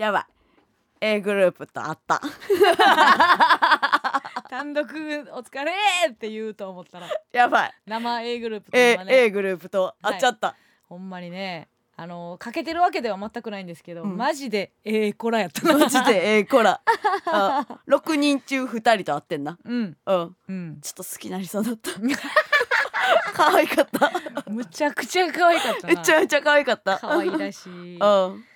やばい。A グループと会った。単独お疲れって言うと思ったら。やばい。生 A グループと A, 今ね A グループと会っちゃった、ほんまにねあのかけてるわけでは全くないんですけど、うん。マジでええ子らやったな。マジで A コラ。あ6人中2人と会ってんな。うん。うん。うん。ちょっと好きになりそうだった。可愛かった。むちゃくちゃ可愛かったな。めちゃめちゃ可愛かった。可愛らしい。うん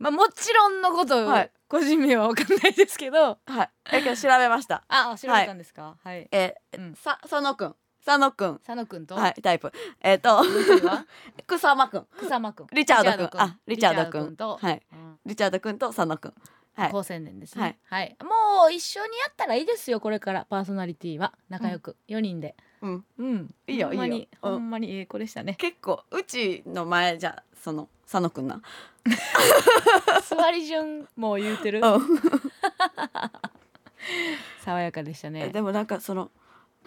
まあもちろんのこと、はい。個人名は分かんないですけど。はい。えけど調べました。あ調べたんですか？はい、えうん。さ佐野くん。佐野くん。佐野くんと、はいタイプ。えっ、ともう一人は 草間くん。草間くん。リチャードくん。あリチャードくん。と、はい。うん。リチャードくんと佐野くん。はい。高青年ですね。はい、もう一緒にやったらいいですよこれから。パーソナリティは仲良く、四人で。うん。うん。いいよほんまにいいよ。うんほんまにええ子でしたね。結構うちの前じゃその佐野くんな。座り順もう言うてる。うん。爽やかでしたえねでもなんかその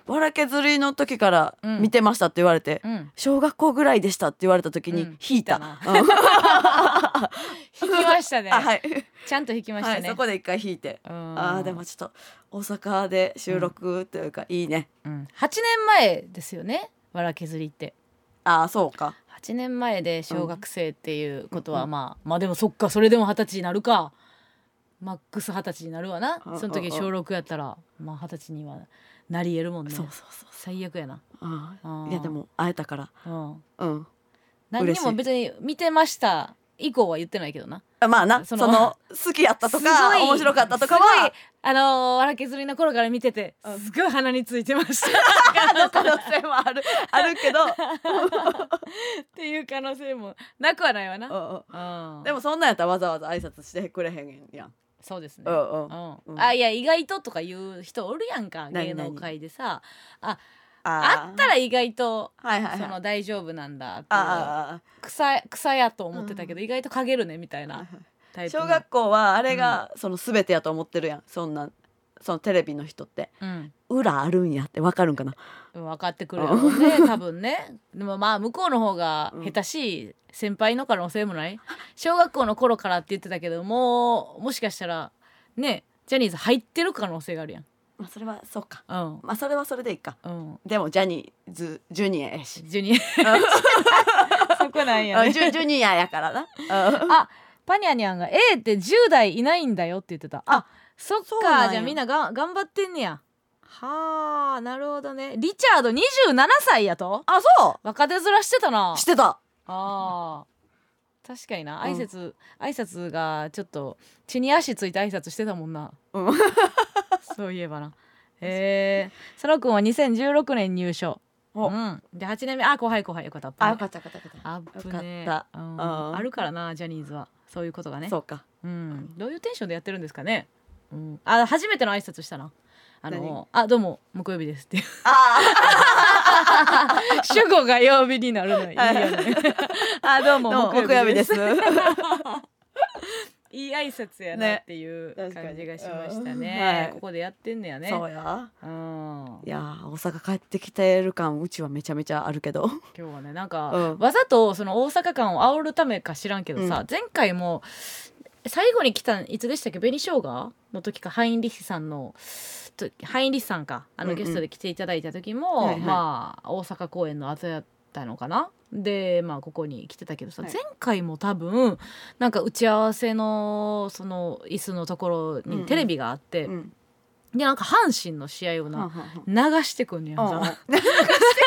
わらけずりの時からうん。見てましたって言われて、うん。小学校ぐらいでしたって言われた時にうん。引いた、うん。引きましたね。あはい、ちゃんと引きましはい、たね、そこで一回引いて、うん。あーでもちょっと大阪で収録というか、いいね。うん、8年前ですよね？わら削りって。ああそうか8年前で小学生っていうことはうんまあ、まあでもそっかそれでも二十歳になるか。マックス二十歳になるわな。うんその時うん小6やったらまあ二十歳にはなり得るもんね。そうそうそう最悪やな、あいやでも会えたから。うん、うん。何にも別に見てました以降は言ってないけどな。あまあな。その好きやったとかい面白かったとかはあのー、わら削りの頃から見ててうん。すごい鼻についてました。あの可能性もある。あるけど、っていう可能性もなくはないわな、うんうん、でもそんなんやったらわざわざ挨拶してくれへんやん。そうですね、うんうん。うん。うん。あいや意外ととか言う人おるやんか何芸能界でさ。あああったら意外とはいはいはい。その大丈夫なんだ草草やと思ってたけど、意外と陰るねみたいあなタイプの。小学校はあれがその全てやと思ってるやん。そんなそのテレビの人って。うん。裏あるんやってわかるんかな？分かってくるよね多分ね。でもまあ向こうの方が下手しい先輩の可能性もない。小学校の頃からって言ってたけどもうもしかしたらねジャニーズ入ってる可能性があるやん。まあそれはそうか。うん。まあそれはそれでいいか。うん。でもジャニーズジュニアやし。ジュニア。そこなんやね。あジュジュニアやからな。うん。あパニャニャンが A って10代いないんだよって言ってた。あそっか。じゃあみんなが頑張ってんねや。はあなるほどね。リチャード27歳やと？あそ若手面してたな。うしてた。あー。確かにな。うん。挨拶、挨拶がちょっと血に足ついて挨拶してたもんな。うん。そういえばな。へえ佐野くんは2016年入所。お。うん。で8年目。あ後輩後輩よかった。あよかったよかったよかっアップね。よかった。うん。うん。あるからなジャニーズはそういうことがた。ねそうか。うん、どういうテンションでやってるんですかね。うん、あ、初めての挨拶したな。あ何？の、あ、どうも木曜日ですっていう。あ 主語が曜日になるのいいよね。あ、どうも木曜日です。いい挨拶やなっていうね感じがしました確かに。ね。はい。ここでやってんねやね。そうや。うん。いやー大阪帰ってきてる感うちはめちゃめちゃあるけど。今日はねなんか、うん。わざとその大阪感を煽るためか知らんけどさ、うん。前回も最後に来たんいつでしたっけ？紅生姜？の時かハインリヒさんのとハインリヒさんかあうんうん。のゲストで来ていただいた時も、はいはい。まあ大阪公演の後やったのかな？でまあここに来てたけどさ、はい。前回も多分なんか打ち合わせのその椅子のところうんうん。にテレビがあって、うんでなんか阪神の試合をな流してくんねやん。流して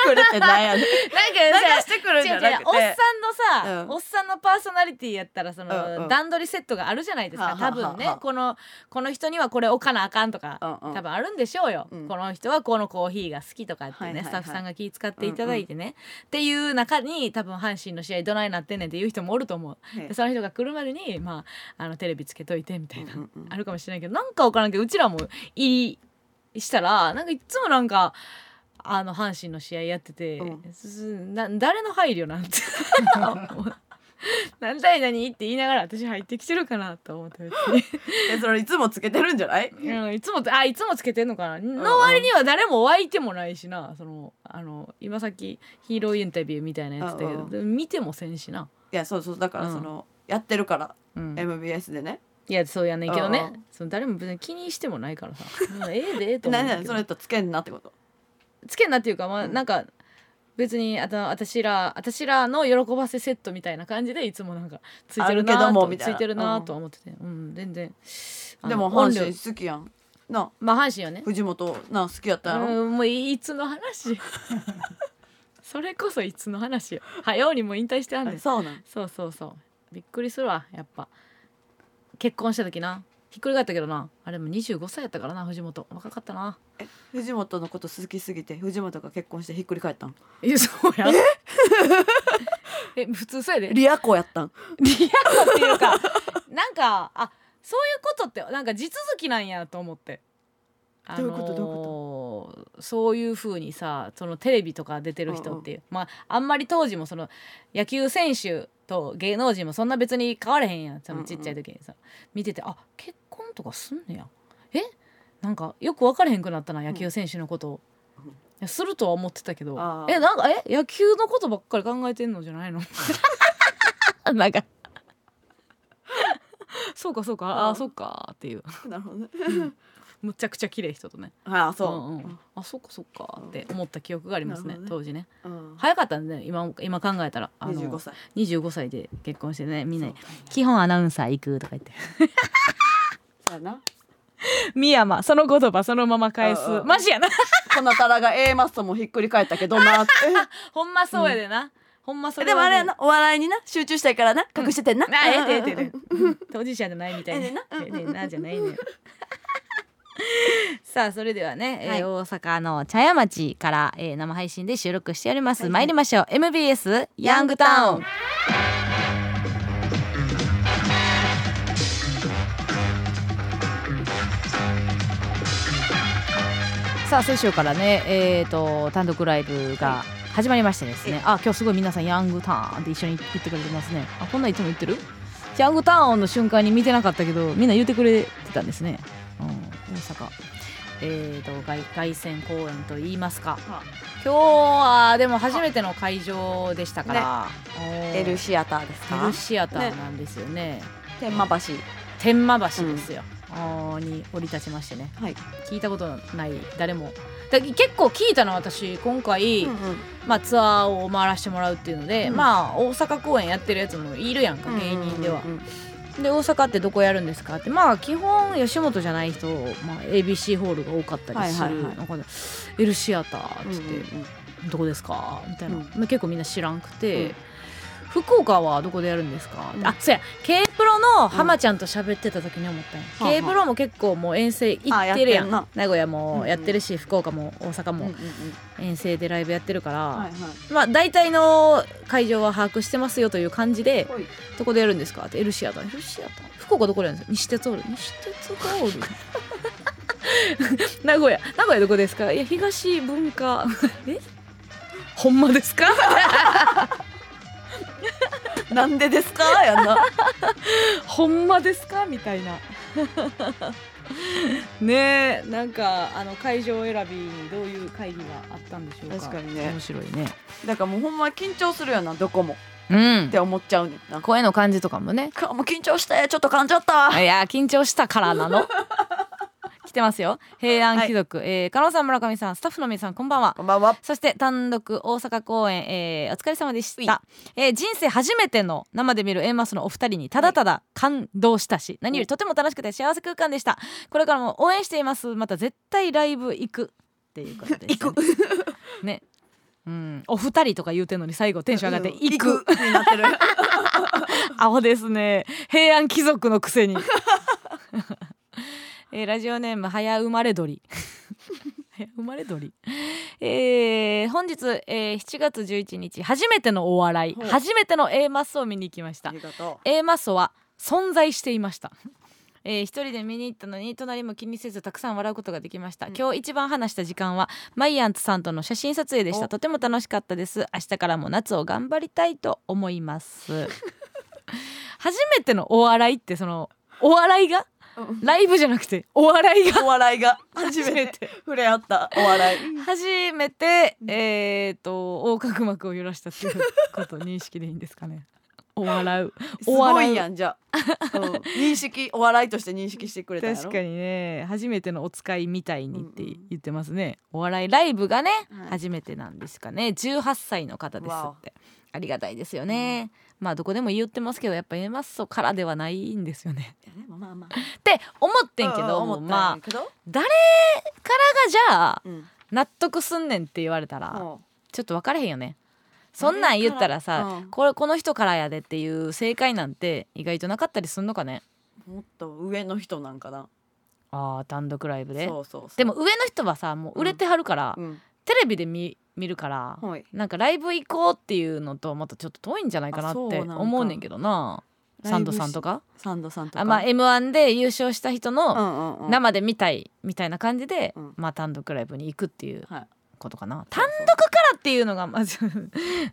くるってなんやねん。流なんかしてくるんじゃなくて。おっさんのさ、うん。おっさんのパーソナリティやったらその、うんうん。段取りセットがあるじゃないですかはあはあ多分ね。はあこのこの人にはこれ置かなあかんとか、うんうん。多分あるんでしょうよ、うん。この人はこのコーヒーが好きとかってね、はいはいはい。スタッフさんが気遣っていただいてね、っていう中に多分阪神の試合どないなってんねんっていう人もおると思う。その人が来るまでに、まあ、あのテレビつけといてみたいな、うんうんうん。あるかもしれないけどなんか分からんけどうちらも入りしたらなんかいつもなんかあの阪神の試合やってて、うん。すな誰の配慮なんて。何対何って言いながら私入ってきてるかなと思って。それいつもつけてるんじゃない？うんいつもあいつもつけてんのかな。の割には誰も湧いてもないしな。そのあの今さっきヒーローインタビューみたいなやつだけどうんうん。見てもせんしな、いやそうそうだからうん。そのやってるからうん。MBS でねいやそうやねんけどね。ああその誰も別に気にしてもないからさ。うん。ええでええと思う何んだけど。々それとつけんなってこと？つけんなっていうかまあうん。なんか別にあと私ら私らの喜ばせセットみたいな感じでいつもなんかついてるなあるけどもとつみたいな。いてるなとは思ってて。うん。全然。あのでも音量阪神好きやん。な？まあ阪神よね。藤本な好きやったやろ？うんもういつの話。それこそいつの話よ。早うにもう引退してはんねん。あそうなん。そうそうそう。びっくりするわやっぱ結婚した時な。ひっくり返ったけどな。あれも25歳やったからな藤本。若かったな。藤本のこと好きすぎて藤本が結婚してひっくり返ったん？いやそうや。え？普通そうやで。リア子やったん？リアルっていうかなんかあそういうことってなんか地続きなんやと思って。どういうこと？どういうこそういう風にさそのテレビとか出てる人っていう、まああんまり当時もその野球選手と芸能人もそんな別に変われへんやんそのちっちゃい時にさ、見ててあ結婚とかすんねや。え？なんかよく分からへんくなったな野球選手のことを、うん。するとは思ってたけどあー。えなんかえ？野球のことばっかり考えてんのじゃないの？なんか。そうかそうかあうんあそうかっていう。なるほどねむちゃくちゃ綺麗人とね。ああそんん。あそうかそうか。って思った記憶がありますねね。当時ね。ううん。早かったんで、ね、今今考えたら。あの25歳。25歳で結婚してねみんなにそう「基本アナウンサー行く」とか言って。そうやな。深山その言葉そのまま返す。うんうんマジやな。このタラが A マストもひっくり返ったけどなって。ほんまそうやでな、ほんまそれでもあれやななお笑いにな集中したいからな隠しててんな、あええてええてえてうん 当事者じゃないみたいな。ええねんなじゃないねん さあそれではね、えーはい。大阪の茶屋町から、えー生配信で収録しております、はいはい。参りましょう。MBS ヤングタウンさあ先週からねえー、と単独ライブが始まりましてですね、あ今日すごい皆さんヤングターンって一緒に言ってくれてますね。あこんなんいつも言ってる？ヤングターンの瞬間に見てなかったけどみんな言ってくれてたんですね、うん、大阪。えー、と凱凱旋公演と言いますか。は今日はでも初めての会場でしたから、おー。L シアターですか？L シアターなんですよね。天満橋。天満橋ですよ、あーに降り立ちましてね。はい、聞いたことない。誰も。だ結構聞いたの私今回、うんうん。まあ、ツアーを回らせてもらうっていうので、うん。まあ大阪公演やってるやつもいるやんか芸人では。うんうんうんで大阪ってどこやるんですか？ってまあ基本吉本じゃない人、まあ、ABC ホールが多かったりする、はいはいはい。なんかね L シアターっつって、うんうん。どこですか？みたいな、うん。まあ結構みんな知らんくて、うん福岡はどこでやるんですか、うん。あそうや。K プロの浜ちゃんと喋ってた時に思ったんや、うん。K プロも結構もう遠征行あってるやん。名古屋もやってるし、福岡も大阪もうんうんうん。遠征でライブやってるから、はいはい。まあ大体の会場は把握してますよという感じでほい。どこでやるんですか？って L シアター L シアター。福岡どこでやるんです？か西鉄ホール？西鉄ホール。名古屋。名古屋どこですか？いや東文化。え？ほんまですか？なんでですか？やんな。ほんまですか？みたいな。ねえなんかあの会場選びにどういう会議があったんでしょうか？確かにね。面白いね。だからもうほんま緊張するよなどこも。うん。って思っちゃうね声の感じとかもね。かもう緊張してちょっと噛んじゃった。いや緊張したからなの。来 てますよ。平安貴族、えー加納さん村上さんスタッフの皆さんこんばんは。こんばんは。そして単独大阪公演、えーお疲れ様でした、えー人生初めての生で見る A マスのお二人にただただ感動したし、何よりとても楽しくて幸せ空間でした。これからも応援しています。また絶対ライブ行くっていうことでしたね。ね。うん、お二人とか言うてんのに最後テンション上がってうん。行く、行く。になってる。アホですね。平安貴族のくせに、えーラジオネーム早生まれ鳥早 生まれ鳥えー本日、えー7月11日初めてのお笑い初めての A マッソを見に行きました。ありがと A マッソは存在していました。えー一人で見に行ったのに隣も気にせずたくさん笑うことができました、うん。今日一番話した時間はマイアンツさんとの写真撮影でしたおとても楽しかったです。明日からも夏を頑張りたいと思います。初めてのお笑いってそのお笑いがライブじゃなくてお笑いが。お笑いが。初めて。触れ合った。お笑い。初めてえっ、と横隔膜を揺らしたっていうことを認識でいいんですかね。お笑う。すごいやんじゃあ、うん、認識お笑いとして認識してくれた確かにね。初めてのお使いみたいにってうんうん。言ってますね、お笑いライブがね、はい。初めてなんですかね。18歳の方ですって。ありがたいですよね、まあどこでも言ってますけどやっぱ A マッソからではないんですよね。いやでもまあまあ。って思ってんけど、まあ誰からがじゃあうん。納得すんねんって言われたら、うん。ちょっと分かれへんよね。そんなん言ったらさ、うん。これこの人からやでっていう正解なんて意外となかったりすんのかね？もっと上の人なんかな。あー単独ライブで。そうそうそう。でも上の人はさもう売れてはるから、うん。テレビで見見るから、はい。なんかライブ行こうっていうのとまたちょっと遠いんじゃないかなって思うねんけどな。サンドさんとか？サンドさんとか。あ、まあ、m 1で優勝した人うの生で見たいみたいな感じで、うん。まあ、単独ライブに行くっていうはい。ことかな、そう単独からっていうのがまず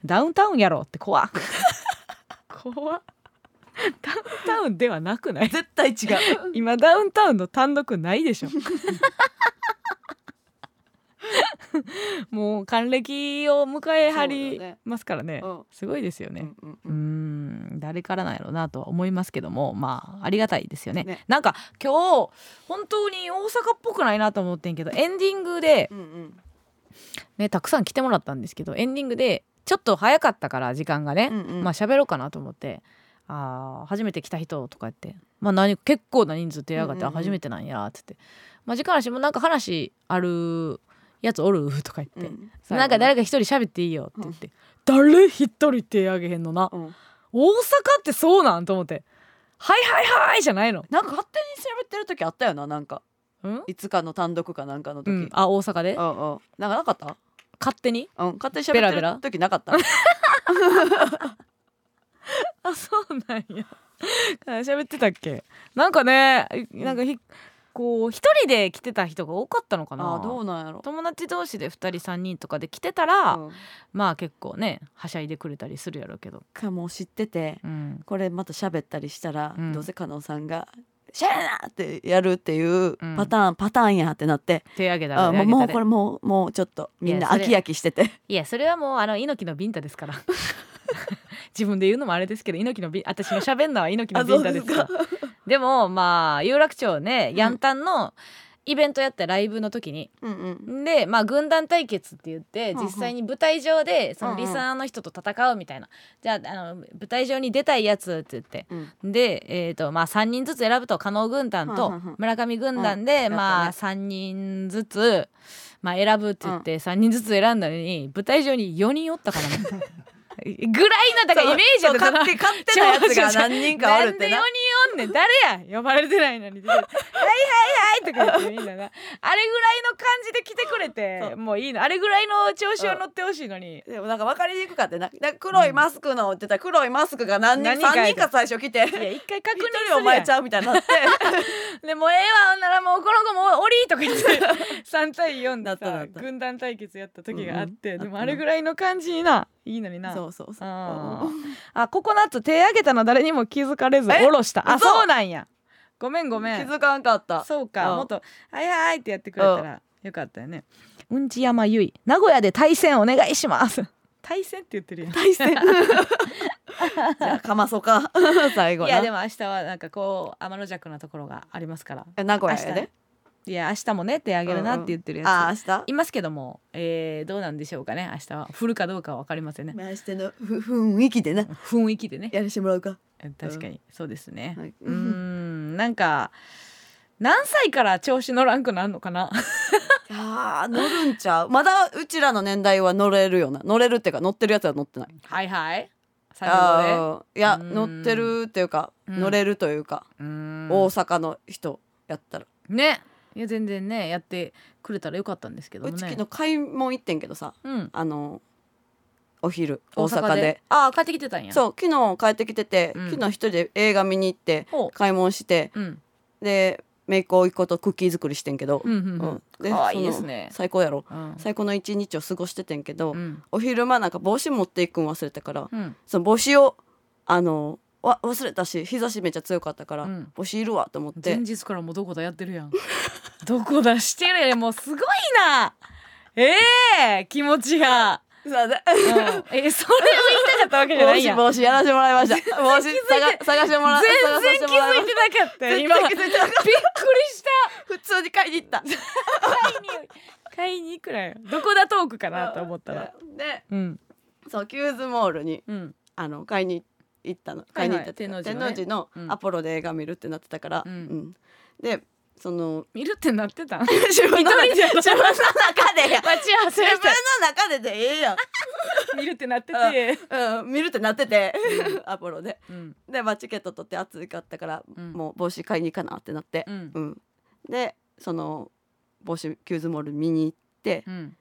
ダウンタウンやろって怖っ。怖っ。ダウンタウンではなくない？絶対違う。今ダウンタウンの単独ないでしょ もう還暦を迎えはりますからね。うん。すごいですよね、うんうんうーん誰からなんやろうなとは思いますけどもまあありがたいですよね。ね。なんか今日本当に大阪っぽくないなと思ってんけどエンディングでうんうん。ねたくさん来てもらったんですけどエンディングでちょっと早かったから時間がね、うんうん。まあ喋ろうかなと思って「あー初めて来た人」とか言って、まあ、何結構な人数手上がって「うんうんうん。あ初めてなんや」っつって「まあ、時間あるしもうなんか話あるやつおる?」とか言って、うん。なんか誰か一人喋っていいよって言って、誰一人手あげへんのな、うん。大阪ってそうなん？と思って「はいはいはい」じゃないの。なんか勝手に喋ってる時あったよななんか。うん、いつかの単独かなんかの時、うん、あ大阪で？うんうん。なんかなかった？勝手に？うん。勝手に喋ってる時なかった？あそうなんや。喋ってたっけ？なんかねなんかひこう一人で来てた人が多かったのかな。あどうなんやろ。友達同士で2人3人とかで来てたら、うん。まあ結構ねはしゃいでくれたりするやろうけど、かもう知っててうん、これまた喋ったりしたら、うん。どうせ加納さんが「しゃれな!」ってやるっていううん。パターン、パターンやってなって手挙げたらもうもうこれもうもうちょっとみんな飽き飽きしてて。いやそれはもうあの猪木のビンタですから。自分で言うのもあれですけど猪木のビン私の喋んのは猪木のビンタですからでもまあ有楽町ねヤンタンのイベントやったライブの時に。うんうん。でまあ軍団対決って言ってうんうん。実際に舞台上でそのうんうん。リスナーの人と戦うみたいな、じゃああの舞台上に出たいやつって言って。うん。で、えーとまあ、3人ずつ選ぶと加納軍団とうんうんうん。村上軍団で、うん。まあやった3人ずつ、まあ、選ぶって言って3人ずつ選んだのに舞台上に4人おったからね ぐらいのだからイメージだった勝手勝手なやつが 何人かおるってな。なんで4人おんねん誰や呼ばれてないのに。はいはいはいとか言ってみんなな。あれぐらいの感じで来てくれてもういいの。あれぐらいの調子を乗ってほしいのにでもなんか分かりにくかってな。黒いマスクのってたら黒いマスクが何人何人か。3人か最初来て。いや一回確認一する人お前ちゃゃうみたいになって。でもうええわほんならもうこの子もおりとか言って。3対4でさなった軍団対決やった時があって、でもあれぐらいの感じにないいのにな。そうそうそう。あココナッツ手挙げたの誰にも気づかれずえ？下ろした。あ嘘そうなんや。ごめんごめん。気づかんかった。そうか、うん。もっと「はいはい」ってやってくれたらよかったよね。うんち山ゆい。名古屋で対戦お願いします。対戦って言ってるやん。対戦。じゃあかまそか。最後な。いやでも明日はなんかこう天の弱なところがありますから。え名古屋やでいや明日もね手あげるなって言ってるやつ、あー明日？いますけども、えー、どうなんでしょうかね明日は降るかどうかは分かりませんね。まあ明日のふ雰囲気でな雰囲気でね。やらしてもらうか。確かに。そうですね。はい。うーん。なんか何歳から調子乗らんくなんのかな？いやー乗るんちゃう？まだうちらの年代は乗れるよな。乗れるっていうか乗ってるやつは乗ってない。はいはい。35で。あーいやうん。乗ってるっていうかうん。乗れるというか大阪の人やったら。ねいや全然ねやってくれたらよかったんですけどもね。うち昨日買い物行ってんけどさうん、あのお昼大阪で。ああ帰ってきてたんや。そう昨日帰ってきてて、うん。昨日一人で映画見に行ってほ買い物してううん。で姪っ子一個とクッキー作りしてんけど、うんうんううん。んでいそのですね。最高やろ。うん。最高の一日を過ごしててんけど、うん。お昼間なんか帽子持っていくん忘れたから、うん。その帽子をあのわ忘れたし日差しめっちゃ強かったから、うん。帽子いるわと思って。前日からもうどこだやってるやん どこだ？してるもうすごいな。ええ気持ちが。うん。えそれを言いたかったわけじゃないやん。帽子帽子やらせてもらいました。帽子探探してもら全然気づいてなかったよ今。びっくりした。普通に買いに行った。買いに買いに行くなよ。どこだトークかなと思ったら。でうん。そうキューズモールにうん。あの買いに行ったの。買いに行ったはいはい天王寺のうん。アポロで映画見るってなってたから、うん。うん。でその見るってなってた？ん自分の中でや。待ち合わ自分の中ででええやん、見るってなってて。うん、見るってなってて。アポロで。うん。で、まあ、チケット取って暑かったから、うん。もう帽子買いに行かなってなって。う、ん。うん。でその帽子キューズモール見に行って。うん。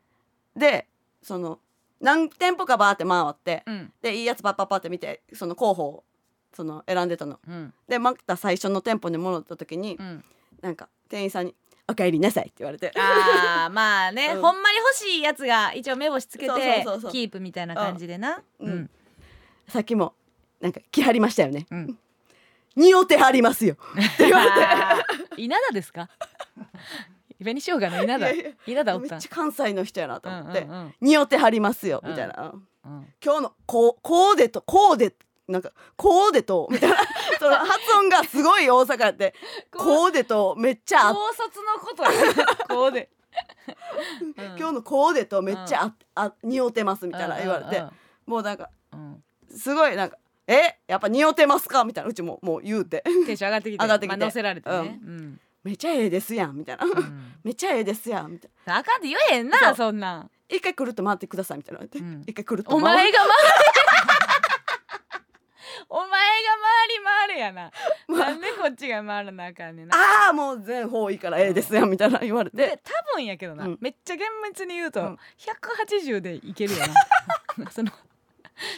でその何店舗かバーって回って。うん。でいいやつパッパッパって見てその候補をその選んでたの。うん。でまた最初の店舗に戻った時に、うんなんか店員さんに「おかえりなさい」って言われて。あーまあね、うん。ほんまに欲しいやつが一応目星つけそうてそうそうそう。キープみたいな感じでな。うん。うん。さっきもなんか来はりましたよね。うん「匂ってはりますよ」って言われて。あ ー稲田ですか？紅生姜の稲田いやいや稲田。おったん。めっちゃ関西の人やなと思って。うんうん「匂ってはりますよ」うんみたいな、うん。今日のこうコーデとコーデなんかコーデとみたいな。その発音がすごい大阪やって。コーデとめっちゃあ高卒のことや。こうで、うん。今日のコーデとめっちゃあ、あ匂ってますみたいな言われて、もうなんかうん。うんうんすごいなんか「えやっぱ匂ってますか?」みたいなうちももう言うて。テンション上がってきて上がってきて。まあ、乗せられてね、うん「めっちゃええですやん」みたいな「うん。めっちゃええですやん」みたいな。あかんって言えへんなそんなん「一回くるっと回ってください」みたいなうん。一回くるっとお回前が回れお前が回り回れやな、なんでこっちが回らなあかんねんな。ああもう全方位からええですやんみたいな言われて。で多分やけどな、うん。めっちゃ厳密に言うと、うん。180でいけるよな。その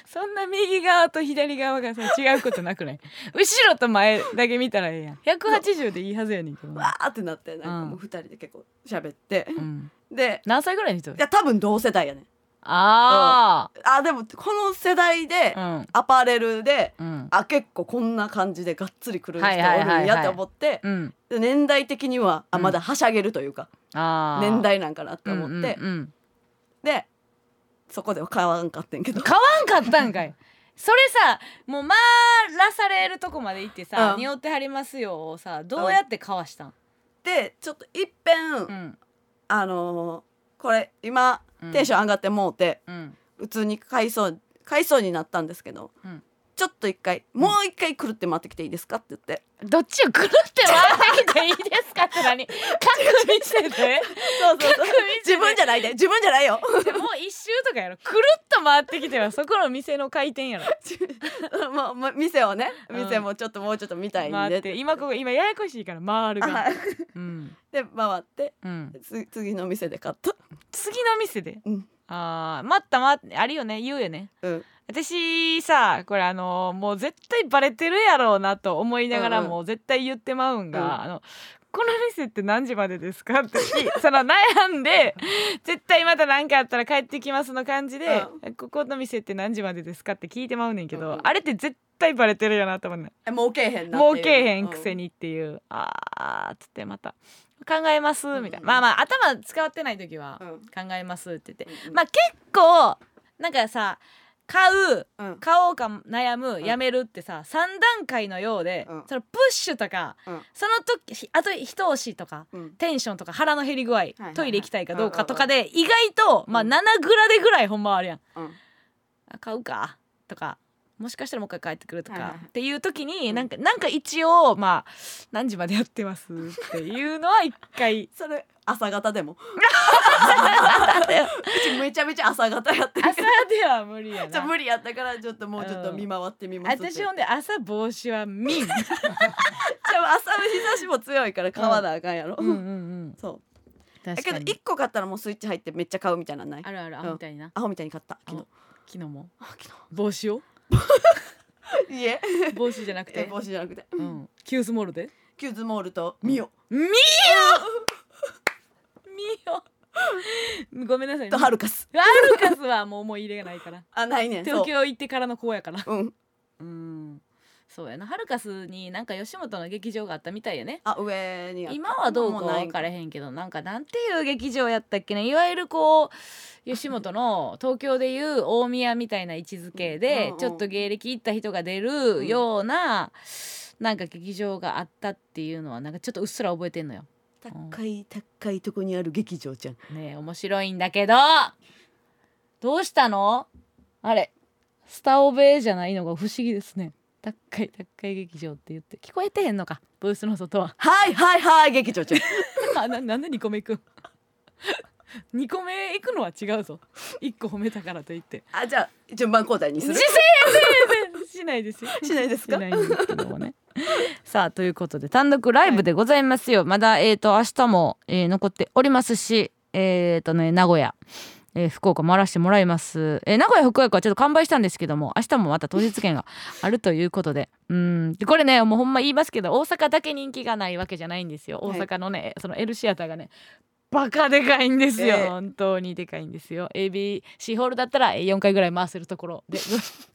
そんな右側と左側がさ違うことなくない？後ろと前だけ見たらええやん。180でいいはずやねんけどな、わーってなってなんかもう二人で結構喋って、うん、で何歳ぐらいの人？いや多分同世代やねんああでもこの世代であうん。アパレルで、うん。あ結構こんな感じでがっつり来る人おはいはいはいはい。るんやって思って、うん。で年代的にはあうん。まだはしゃげるというか、あー。年代なんかなって思って、うんうんうんでそこでは買わんかってんけど。買わんかったんかい。それさもう回らされるとこまで行ってさ「うん。匂ってはりますよ」をさどうやってかわしたん、でちょっといっぺん、うん。あのーこれ今うんテンション上がってもうて、うん。普通に買いそう買いそうになったんですけど、うんちょっと一回もう一回来るって回ってきていいですか？って言って。どっちをくるって回ってきていいですか？って何各店でそうそうそう自分じゃないで。自分じゃないよ。でもう一周とかやろ。くるっと回ってきてはそこの店の回転やろ。もうもう店をね。うん店もちょっともうちょっと見たいん。で、回って。今ここ今ややこしいから回るがあはい。うん。で回って。うん。つ次の店で買った。次の店で？うん。あー待った待って。あるよね。言うよね。うん私さこれあのもう絶対バレてるやろうなと思いながらうんうん。もう絶対言ってまうんが、うん。あのこの店って何時までですかってその悩んで絶対また何かあったら帰ってきますの感じで、ここの店って何時までですかって聞いてまうねんけど、うんうん。あれって絶対バレてるよなと思うねん。うけえへんなけえへんくせにっていう、あーっつってまた。考えますみたいな、うん。まあまあ頭使ってない時はうん。考えますって言って、うんうん。まあ結構なんかさ買ううん。買おうか悩む、ん。やめるってさ3段階のようで、うん。そのプッシュとか、うん。その時ひあと一押しとかうん。テンションとか腹の減り具合、はいはいトイレ行きたいかどうかとかで、意外と、まあうん。7グラでぐらいほんまはあるやん。うん。あ買うか？とかもしかしたらもう一回帰ってくるとか、はいはいはい。っていう時に、うん。なんかなんか一応まあ何時までやってますっていうのは一回 それ朝方でも。うちめちゃめちゃ朝方やってる朝では無理やな。ちょ無理やったからちょっともうちょっと見回ってみますって。私ほんで朝帽子は見んでも朝の日差しも強いから買わなあかんやろ、うんうんうん。そう。だけど一個買ったらもうスイッチ入ってめっちゃ買うみたいなのない？あるあるアうん。ホみたいにな、アホみたいに買った昨日。昨日も？あ昨帽子を？日 いえ。帽子じゃなくえて、帽子じゃなくて。うん、キューズモールで？キューズモールとミオ。ミオミオごめんなさいとハルカス。ハルカスはもう思い入れがないから。あないね。東京行ってからの子やから。うん。うん。そうやな。ハルカスになんか吉本の劇場があったみたいやね。あ上に今はどうかもない分からへんけどなんかなんていう劇場やったっけねいわゆるこう吉本の 東京でいう大宮みたいな位置づけうんうんでちょっと芸歴行った人が出るようななんか劇場があったっていうのはなんかちょっとうっすら覚えてんのよ。高い高いとこにある劇場じゃん。ねえ面白いんだけど。どうしたの？あれスタオベじゃないのが不思議ですね。高い高い劇場って言って。聞こえてへんのかブースの外は。はいはいはい劇場じゃん。あななんで2個目行くん2 個目行くのは違うぞ。1個褒めたからといって。あじゃあ順番交代にする？しないですよ。しないですか？しないんですけどもね さあということで単独ライブでございますよ、まだえー、と明日も、えー残っておりますしえっ、とね名古屋えー福岡回らせてもらいます、えー名古屋福岡はちょっと完売したんですけども明日もまた当日券があるということで。うん。これねもうほんま言いますけど大阪だけ人気がないわけじゃないんですよ。大阪のね、その L シアターがねバカでかいんですよ、ええ。本当にでかいんですよ。ABC ホールだったら4回ぐらい回せるところで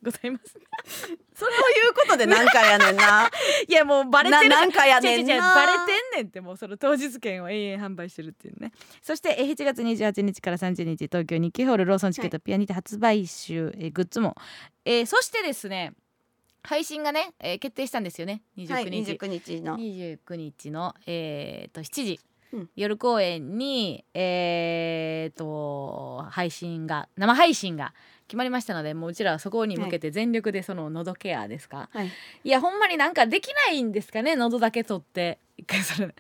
ご ございます。それを言うことで何回やねんな。いやもうバレてる。ななんかやねんな。バレてんねんってもうその当日券を永遠販売してるっていうね。そしてえー7月28日から30日東京日記ホールローソンチケット、ピアニテ発売集、えーグッズも、えーそしてですね配信がね、えー決定したんですよね。はい29日、29日の。29日の、えー、と7時、うん。夜公演にえー、と配信が生配信が決まりましたのでもううちらはそこに向けて全力でその喉ケアですか、はい。いやほんまになんかできないんですかね？喉だけ取って。一回それ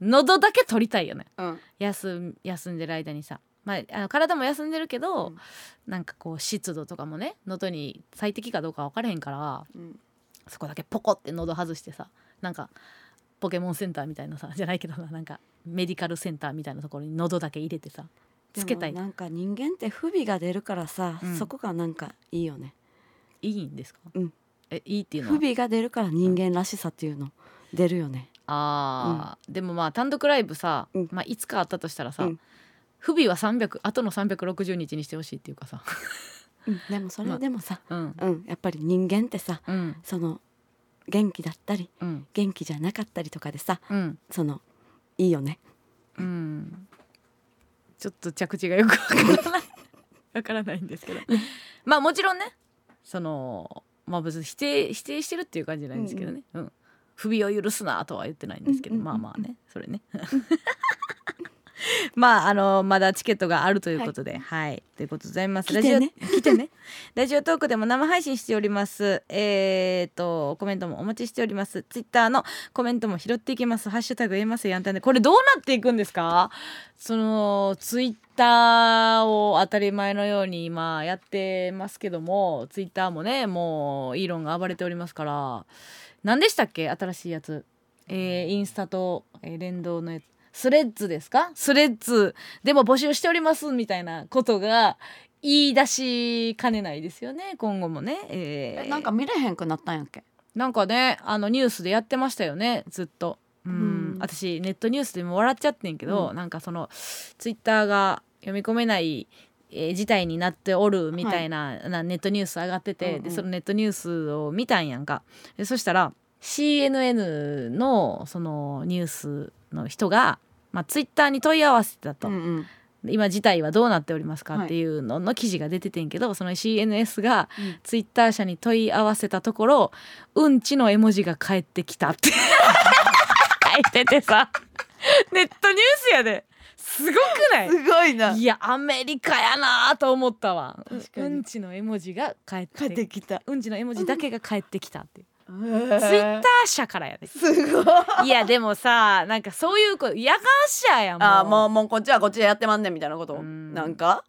喉だけ取りたいよね。うん。休ん休んでる間にさ、まあ、あの体も休んでるけど、うん。なんかこう湿度とかもね喉に最適かどうか分からへんからうん。そこだけポコって喉外してさなんかポケモンセンターみたいなさじゃないけどななんかメディカルセンターみたいなところに喉だけ入れてさつけたい。なんか人間って不備が出るからさ、うん。そこがなんかいいよね。いいんですか、うん。えいいっていうの不は備が出るから人間らしさっていうの出るよね。あー、でもまあ単独ライブさ、うん。まあ、いつかあったとしたらさ、うん。不備は300あとの360日にしてほしいっていうかさ。うん。でもそれでもさ、うん。うん。やっぱり人間ってさうん。その元気だったりうん。元気じゃなかったりとかでさうん。そのいいよね。うん。ちょっと着地がよくわからないわからないんですけど。まあもちろんねそのまあ別に否定否定してるっていう感じじゃないんですけどね、うん。不備を許すなとは言ってないんですけど、うんうんうん。まあまあねそれね まああのまだチケットがあるということではい、ということでございます。来てね。来てね。ラジオトークでも生配信しております。えー、とコメントもお待ちしております。ツイッターのコメントも拾っていきます。ハッシュタグえますやんたんでこれどうなっていくんですか？そのツイッターを当たり前のように今やってますけどもツイッターもねもうイーロンが暴れておりますから。何でしたっけ？新しいやつ。えーインスタと、えー連動のやつスレッズですか？スレッズ。でも募集しておりますみたいなことが言い出しかねないですよね今後もね、えー。えなんか見れへんくなったんやっけ？なんかねあのニュースでやってましたよねずっと。うん。うん。私ネットニュースでも笑っちゃってんけど、うん。なんかそのツイッターが読み込めない、えー事態になっておるみたいな,、なネットニュース上がってて、うんうん。でそのネットニュースを見たんやんか。でそしたら CNN のそのニュースの人が、まあ、ツイッターに問い合わせてたと、うんうん。今事態はどうなっておりますかはいってい。うのの記事が出ててんけど、その CNS がうんツイッター社に問い合わせたところうんちの絵文字が返ってきたって。書いててさ。ネットニュースやで。すごくない？すごいな。いやアメリカやなと思ったわ。うんちの絵文字が返ってきた。うんちの絵文字だけが返ってきたって、ツイッター社からやで。すごい。いやでもさなんかそういうことやかんしゃやもうあーもう。もうこっちはこっちでやってまんねんみたいなこと？うん。なんか？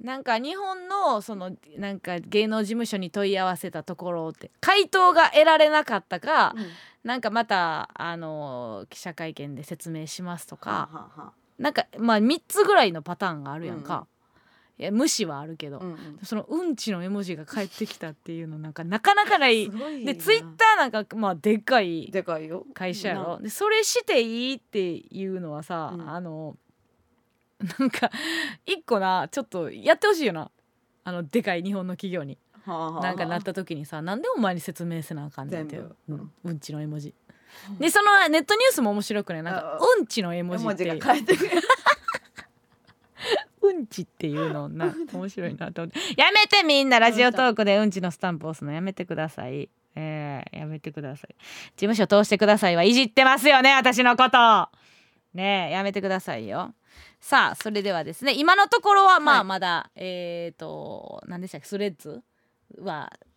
なんか日本のそのなんか芸能事務所に問い合わせたところって回答が得られなかったか、なんかまたあの記者会見で説明しますとか、はあはあはなんかまあ3つぐらいのパターンがあるやんか、いや無視はあるけど、あうんうん。そのうんちの絵文字が返ってきたっていうのなんかなかなかない。でツイッターなんかまあでっかいでかいよ。会社やろ。でそれしていいっていうのはさ、うん。あのなんか一個なちょっとやってほしいよな。あのでかい日本の企業に。はあはあなんかなった時にさなんでお前に説明せなあかんねんっていう。うん。うん。ちの絵文字。でそのネットニュースも面白くねなんかううんちの絵文字ってくるうんちっていうのな 面白いなと思って。やめてみんなラジオトークでうんちのスタンプ押すのやめてください。えー、やめてください。事務所通してくださいはいじってますよね私のこと。ねえやめてくださいよ。さあそれではですね今のところはまはい。あまだ、えっ、と何でしたっけスレッズはつ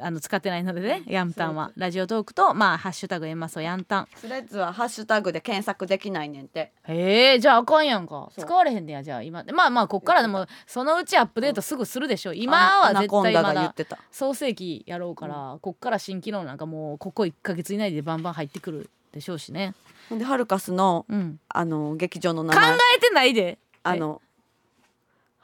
あの使ってないのでねヤンタンは。ラジオトークとまあハッシュタグエマソヤンタン。スレッズはハッシュタグで検索できないねんて。へえじゃああかんやんか。使われへんねやじゃあ今。まあまあこっからでもそのうちアップデートすぐするでしょ。今は絶対まだが言ってた。創世期やろうから、こっから新機能なんかもうここ1ヶ月以内でバンバン入ってくるでしょうしね。でハルカスのうん。あの劇場の名考前えてないで。あの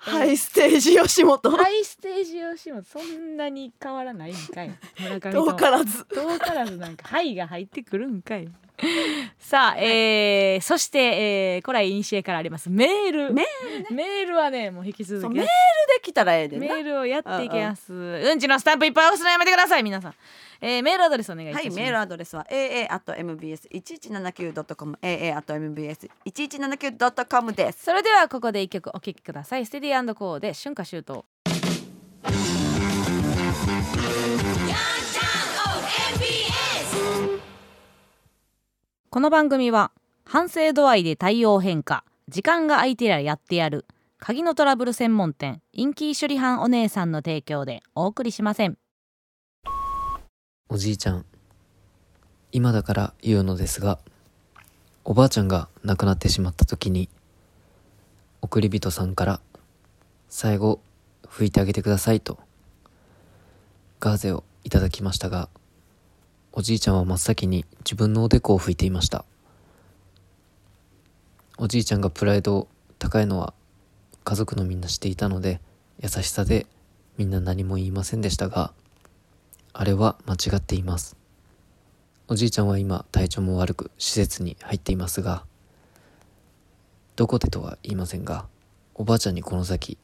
ハイステージ吉本。ハイステージ吉本。そんなに変わらないんかい。村上と。遠からず。遠からずなんか「はい」が入ってくるんかい さあ、えーそして、えー、古来古からありますメールメメールはねもう引き続きメールできたらええでメールをやっていきます。うんちのスタンプいっぱい押すのやめてください、皆さん。えー、メールアドレスお願いします。はい、メールアドレスは aa.mbs1179.com aa.mbs1179.com です。それではここで一曲お聴きください。ステディコーで春夏秋冬。この番組は反省度合いで対応変化時間が空いてりゃやってやる鍵のトラブル専門店インキー処理班お姉さんの提供でお送りしません。おじいちゃん今だから言うのですがおばあちゃんが亡くなってしまった時に送り人さんから最後拭いてあげてくださいとガーゼをいただきましたがおじいちゃんは真っ先に自分のおでこを拭いていましたおじいちゃんがプライド高いのは家族のみんなしていたので優しさでみんな何も言いませんでしたがあれは間違っています。おじいちゃんは今体調も悪く施設に入っていますが、どこでとは言いませんが、おばあちゃんにこの先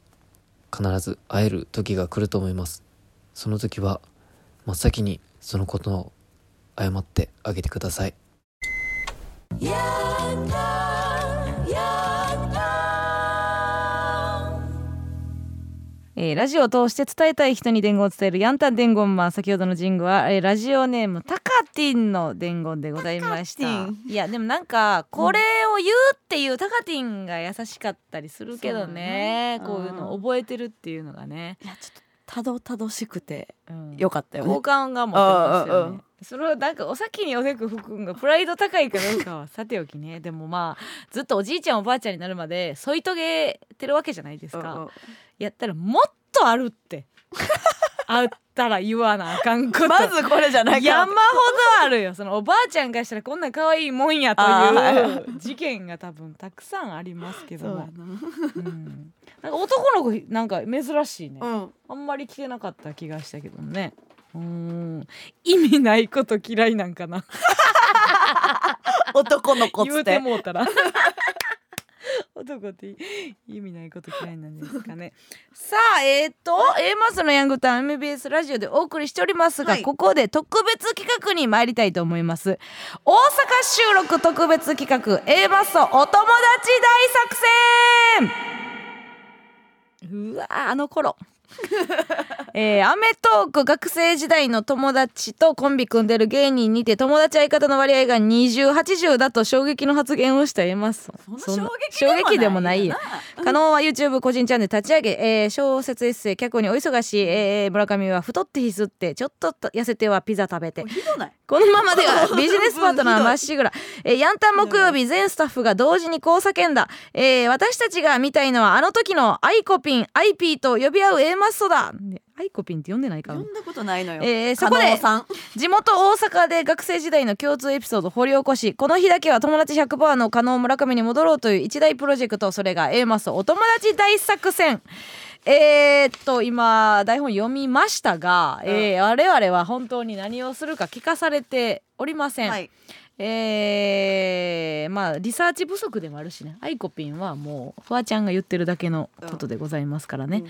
必ず会える時が来ると思います。その時は真っ先にそのことを謝ってあげてください。えーラジオを通して伝えたい人に伝言を伝えるヤンタン伝言マン。先ほどのジングは、えーラジオネームタカティンの伝言でございました。いやでもなんかこれを言うっていうタカティンが優しかったりするけどね。ね。こういうの覚えてるっていうのがね、いやちょっとたどたどしくてうん。よかったよ。ね好。感が持ってますよね。それをなんかお先におでく吹くんがプライド高いかどうかはさておきね。でもまあずっとおじいちゃんおばあちゃんになるまで添い遂げてるわけじゃないですか、やったらもっとあるってあったら言わなあかんこと。まずこれじゃないか山ほどあるよ。そのおばあちゃんからしたらこんな可愛いもんやという事件が多分たくさんありますけども。そうん。なんか男の子なんか珍しいね、うん。あんまり聞けなかった気がしたけどね。うん。意味ないこと嫌いなんかな。男の子っ言うつって。て。もうたら男って意味ないこと嫌いなんですかね。さあえっ、と A マスのヤングタウン MBS ラジオでお送りしておりますが、はい。ここで特別企画に参りたいと思います。大阪収録特別企画 A マスお友達大作戦。うわーあの頃 えー、アメトーク学生時代の友達とコンビ組んでる芸人にて友達相方の割合が2080だと衝撃の発言をしたエマソンそんなそんな衝撃でもない加納は YouTube 個人チャンネル立ち上げ、えー小説エッセイ脚本にお忙しい、えー村上は太って太ってちょっと痩せてはピザ食べて。このままでは ビジネスパートナーまっしぐら、えー、ヤンタン木曜日全スタッフが同時にこう叫んだ、えー私たちが見たいのはあの時のアイコピンアイピーと呼び合う A マッソだねアイコピンって呼んでないか？な呼んだことないのよ。えーそこで。地元大阪で学生時代の共通エピソードを掘り起こしこの日だけは友達100%の加納村上に戻ろうという一大プロジェクトそれが A マスお友達大作戦えー、っと今台本読みましたが、えー我々は本当に何をするか聞かされておりません、はい。えーまあリサーチ不足でもあるしね。アイコピンはもうフワちゃんが言ってるだけのことでございますからね、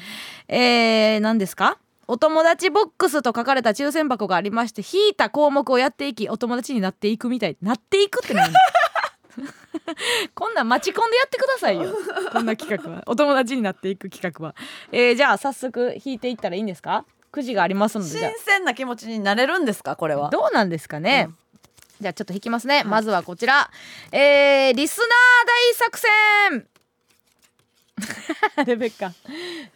えー何ですか？お友達ボックスと書かれた抽選箱がありまして引いた項目をやっていきお友達になっていくみたい。なっていくって何？こんなん待ち込んでやってくださいよ。こんな企画は。お友達になっていく企画は、えー、じゃあ早速引いていったらいいんですか？くじがありますので。新鮮な気持ちになれるんですかこれは。あどうなんですかね、うんじゃあちょっと引きますね、まずはこちら。えー、リスナー大作戦。レベッカ。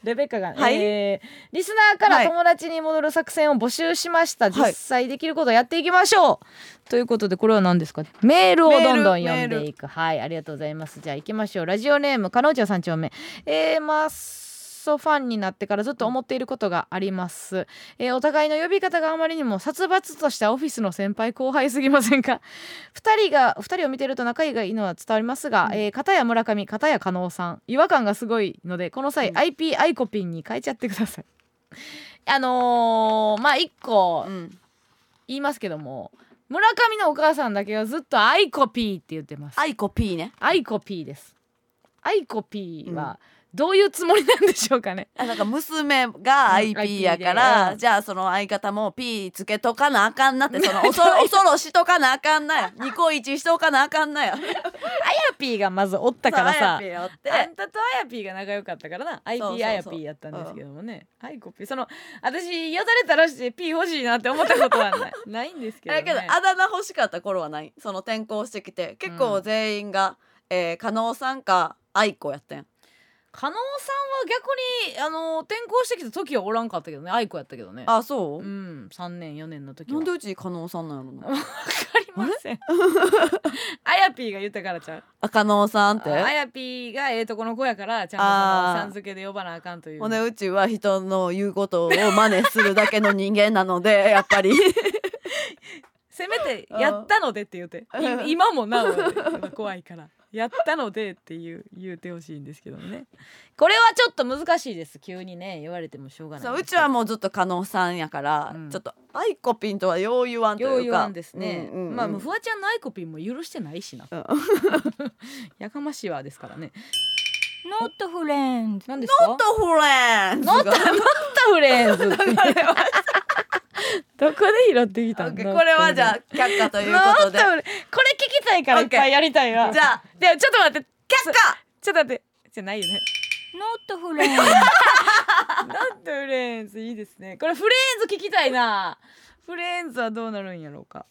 レベッカが、はい。えーリスナーから友達に戻る作戦を募集しました、実際できることをやっていきましょう、ということでこれは何ですか？メールをどんどん読んでいく。はいありがとうございます。じゃあ行きましょう。ラジオネーム加納町三丁目。えー、マッソファンになってからずっと思っていることがあります、えーお互いの呼び方があまりにも殺伐としたオフィスの先輩後輩すぎませんか？二人が二人を見てると仲いいがいいのは伝わりますが、えー片や村上片や加納さん。違和感がすごいのでこの際、うん。IP アイコピンに変えちゃってください。あのーまあ一個うん。言いますけども村上のお母さんだけはずっとアイコピーって言ってます。アイコ P ね。アイコピーです。アイコピーはどういうつもりなんでしょうかね、あなんか娘が IP やから、んじゃあその相方も P つけとかなあかんなって その恐ろしとかなあかんなや。ニコイチしとかなあかんなや。アヤピーがまずおったからさ。あやって。あんたとアヤピーが仲良かったからな。IP アヤピーやったんですけどもね。アイコピー。その私よだれ垂らして P 欲しいなって思ったことはない。ないんですけど、ね、だけどあだ名欲しかった頃はない。その転校してきて。結構全員が、えー、加納さんか愛子やったや。ん加納さんは逆にあの転校してきた時はおらんかったけどね。愛子やったけどね。あそう、うん。3年4年の時は。なんでうち加納さんなんやろな。わかりません。あやぴーが言ったからちゃう。あ加納さんって？あやぴーがええとこの子やからちゃんとそあーのさん付けで呼ばなあかんという。ほんでうちは人の言うことを真似するだけの人間なのでやっぱり。せめて「やったので」って言うて。今もなおやで今怖いから「やったので」って言う言うてほしいんですけどね。これはちょっと難しいです。急にね言われてもしょうがない。そううちはもうずっと加納さんやから、うん。ちょっとアイコピンとはよう言わんというか。よう言わんですね、うんうんうん。まあもうフワちゃんのアイコピーも許してないしな。うん。やかましいわですからね。Not friends 何ですか？ノットフレンズノットノッNot friends って どこで拾ってきたのこれはじゃあ却下ということで。 Not friends これ聞きたいからいっぱいやりたいわ。じゃあでもちょっと待って。却下！ちょっと待って。じゃないよね。Not friends Not friends いいですね。これ friends 聞きたいな。 friends はどうなるんやろうか。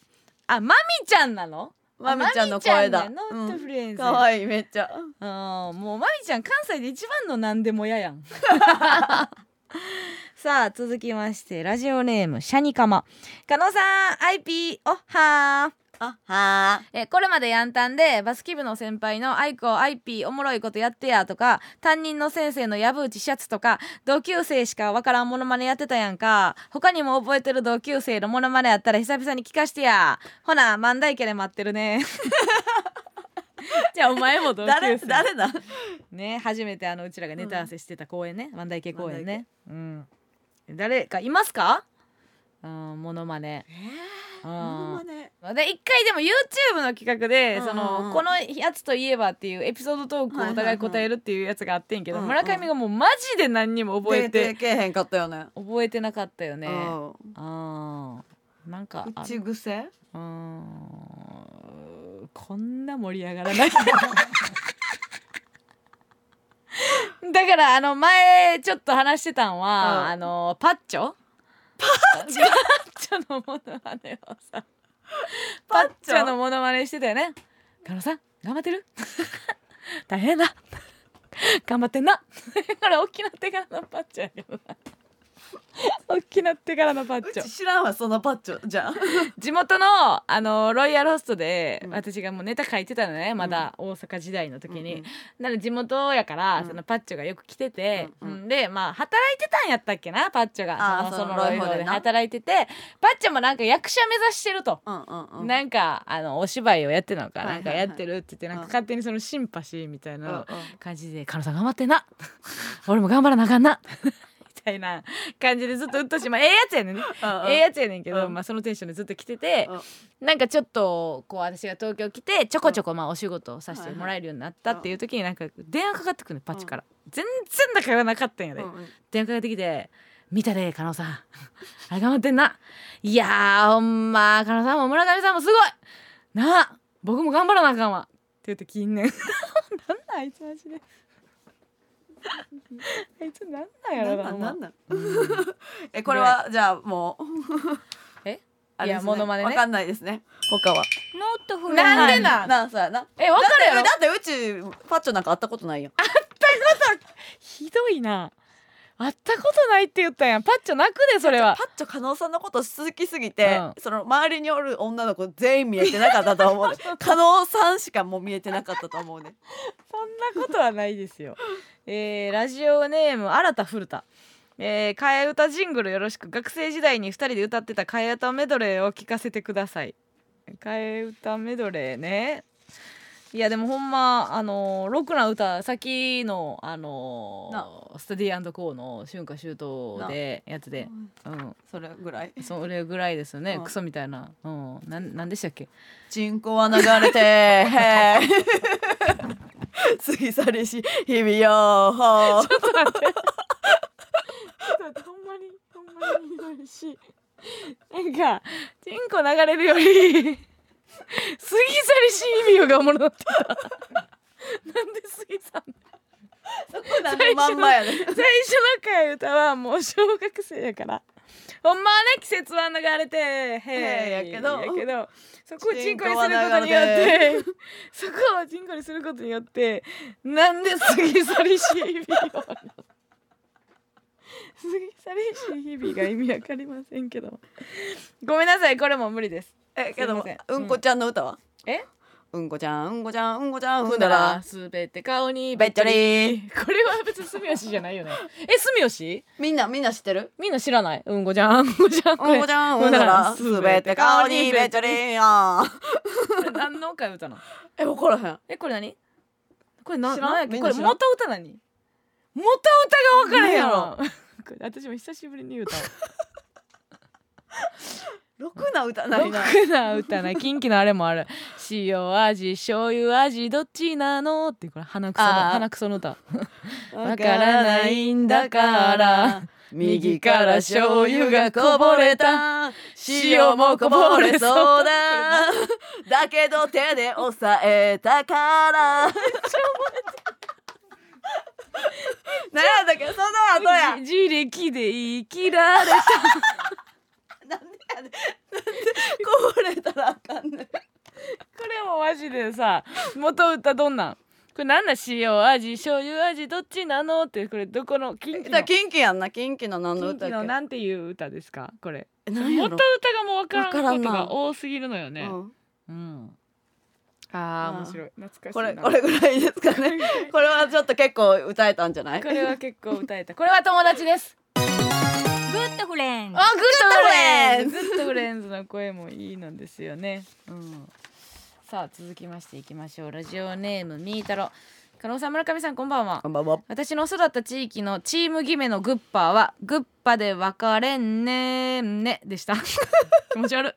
あマミちゃんなの？まみちゃんの声だ。 Not friends、かわいいめっちゃ。あーもうまみちゃん関西で一番の何でもややん さあ続きましてラジオネームシャニカマ。加納さん IP おっはー。あはえこれまでヤンタンでバスケ部の先輩の「アイコ IP おもろいことやってや」とか担任の先生の藪内シャツとか同級生しかわからんモノマネやってたやんか。他にも覚えてる同級生のモノマネやったら久々に聞かしてや。ほな万代池で待ってるね じゃあお前も同級誰生誰だね初めてあのうちらがネタ合わせしてた公園ね、万代池公園ね。うん。誰かいますか？うんモノマネ。モうん。ノマネ。で一回でも YouTube の企画で、うんうんうん。そのこのやつといえばっていうエピソードトークをお互い答えるっていうやつがあってんけど、はいはい村上がもうマジで何にも覚え出ててけえへんかったよね。覚えてなかったよね。うん。あー。なんかあ口癖？うーんこんな盛り上がらない。だからあの前ちょっと話してたんは、うん。あのパッチョ？パッチョ？のモノマネをさ。パッチョ？のモノマネしてたよね。加納さん頑張ってる？大変だ。頑張ってんな。これ大きなってからのパッチョやけどな大きなってからのパッチョうち知らんわそのパッチョじゃあ。地元のあのロイヤルホストで、うん。私がもうネタ書いてたのねまだ大阪時代の時に、うんうん。な地元やから、うん。そのパッチョがよく来てて、うんうん。うん。でまあ働いてたんやったっけなパッチョがそのロイホでロイホでな。働いててパッチョもなんか役者目指してると。うんうんうん。なんかあのお芝居をやってるのか、はいはいはい。なんかやってるって言ってなんかうん。勝手にそのシンパシーみたいうんな感じで「カノさん頑張ってんな 俺も頑張らなあかんな」みたいな感じでずっとうっとうしいまあええやつやねんね。うんええやつやねんけど、うん。まあ、そのテンションでずっと来てて、うん。なんかちょっとこう私が東京来てちょこちょこまあお仕事をさせてもらえるようになったっていう時になんか電話かかってくるのパッチから、全然仲良くなかったんやで、電話かかってきて「見たで加納さん。あれ頑張ってんな。いやーほんま加納さんも村上さんもすごい。なあ僕も頑張らなあかんわ。って言ってきんねん。なんなんあいつマジで あいつなんなんやろななんなん えこれはじゃあもう。え？あいやモノマネね。わかんないですね。他は？ノットフレンズなんでななそうやなえ分かるやろ。だってだってうちパッチョなんか会ったことないよひどいな会ったことないって言ったやん。パッチョ泣くでそれは。パッチョ加納さんのこと好きすぎて、うん。その周りにおる女の子全員見えてなかったと思うね。加納さんしかもう見えてなかったと思うね。そんなことはないですよ。えーラジオネーム新田古田。えー、替え歌ジングルよろしく。学生時代に2人で歌ってた替え歌メドレーを聞かせてください。替え歌メドレーねいやでもほんまあのーロックな歌さっきのあのースタディコーの春夏秋冬でやつで。うん。それぐらい。それぐらいですよね、うん。クソみたいな。うん。なんなんでしたっけ？チンコは流れて過ぎ去りし日々よほほんまにほんまにひどいし。なんかチンコ流れるより過ぎ去りし意味がおもろなってた。なんで過ぎ去んの？なんでまんまやね最初の替え歌はもう小学生やから。ほんまはね季節は流れてへえやけど。やけどそこをチンコにすることによってそこをチンコにすることによってなんで過ぎ去りし日々を過ぎ去りし日々が意味わかりませんけどごめんなさいこれも無理ですえけどすいません。うんこちゃんの歌は？え？うんこちゃんうんこちゃんうんこちゃんほんだら。ら。すべて顔にべっちょり。これは別に住吉じゃないよね。え住吉？みんなみんな知ってる？みんな知らない？うんこちゃんうんこちゃん。うんこちゃんうんこだらすべて顔にべっちょりやこれ何の替え歌なの？え分からへん。えこれ何？これな知らん？何やっけ？これみんな知らん？元歌何？元歌が分からへんやろ。これ 私も久しぶりに言う。た わろくな歌ないな。ろくな歌なキンキのあれもある。塩味醤油味どっちなの？ってこれ鼻くそのあー。鼻くその歌。わからないんだから。右から醤油がこぼれた。塩もこぼれそうだ。だけど手で押さえたから。何やったっけ？その後や。じ自力で生きられたなんでやねんなんでこぼれたらあかんねん。これもマジでさ元歌どんなん。これなんだ塩味醤油味どっちなのってこれどこのキンキの。ンキやんな。キンキの何の歌やっなんていう歌ですか？これ。元歌がもう分からんことが多すぎるのよね。うん。うん。ああーー面白い。懐かしいこれなこれぐらいですかね。これはちょっと結構歌えたんじゃない？これは結構歌えた。これは友達です Good friends。あ Good friends。グ Good frien ds の声もいいのですよね。うん。さあ続きましていきましょう。ラジオネームみーたろ。加納さん村上さんこんばんは。こんばんは。私の育った地域のチーム決めのグッパーはグッパで別れんねんねでした。気持ち悪。い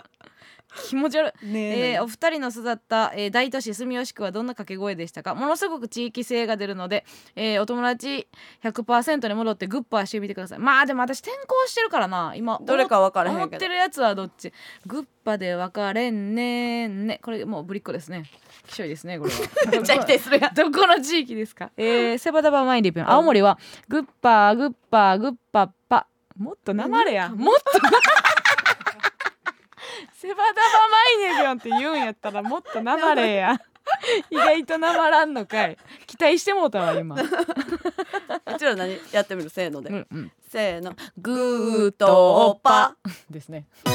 気持ち悪い。ねえ。ーお二人の育った、えー大都市住吉区はどんな掛け声でしたか？ものすごく地域性が出るので、えーお友達100%に戻ってグッパーしてみてください。まあでも私転校してるからな。今どれか分からへんけど。思ってるやつはどっち？グッパで別れんねんね。これもうぶりっ子ですね。きしょいですねこれは。めっちゃ否定するやん。どこの地域ですか？えー、セバダバマインリピョン青森はグッパーグッパーグッパッパ。もっとなまれや。もっとなセバダバマイネビョンって言うんやったらもっとなまれや。意外となまらんのかい。期待してもうたわ今。うちら何やってみる？せーので、うんうん。せーの。グーとパですね。グ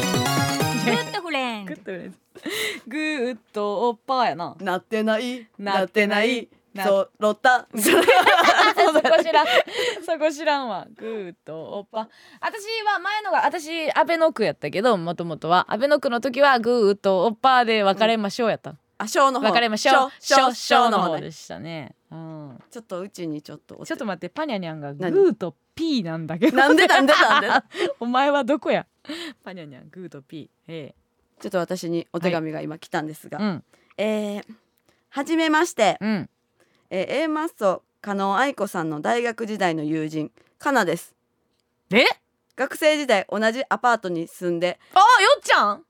ッドフレンズグッとですグーとおっぱやな。なってない。なってないそろったそこ知らん。そこ知らんわ。グーとおっぱ私は前のが私安倍の区やったけどもともとは。安倍の区の時はグーとおっぱで別れましょうやった、あ小の方。別れましょう。小小小の方ね。でしたね、うん、ちょっとうちにちょっとちょっと待ってパニャニャンがグ何ーとピーなんだけど。なんでなんでなんで お前はどこや？パニャニャングーとピー。えちょっと私にお手紙が今来たんですが、えうん。えーはじめまして、うんえー、A マッソ加納愛子さんの大学時代の友人かなです。え？学生時代同じアパートに住んであよっちゃん？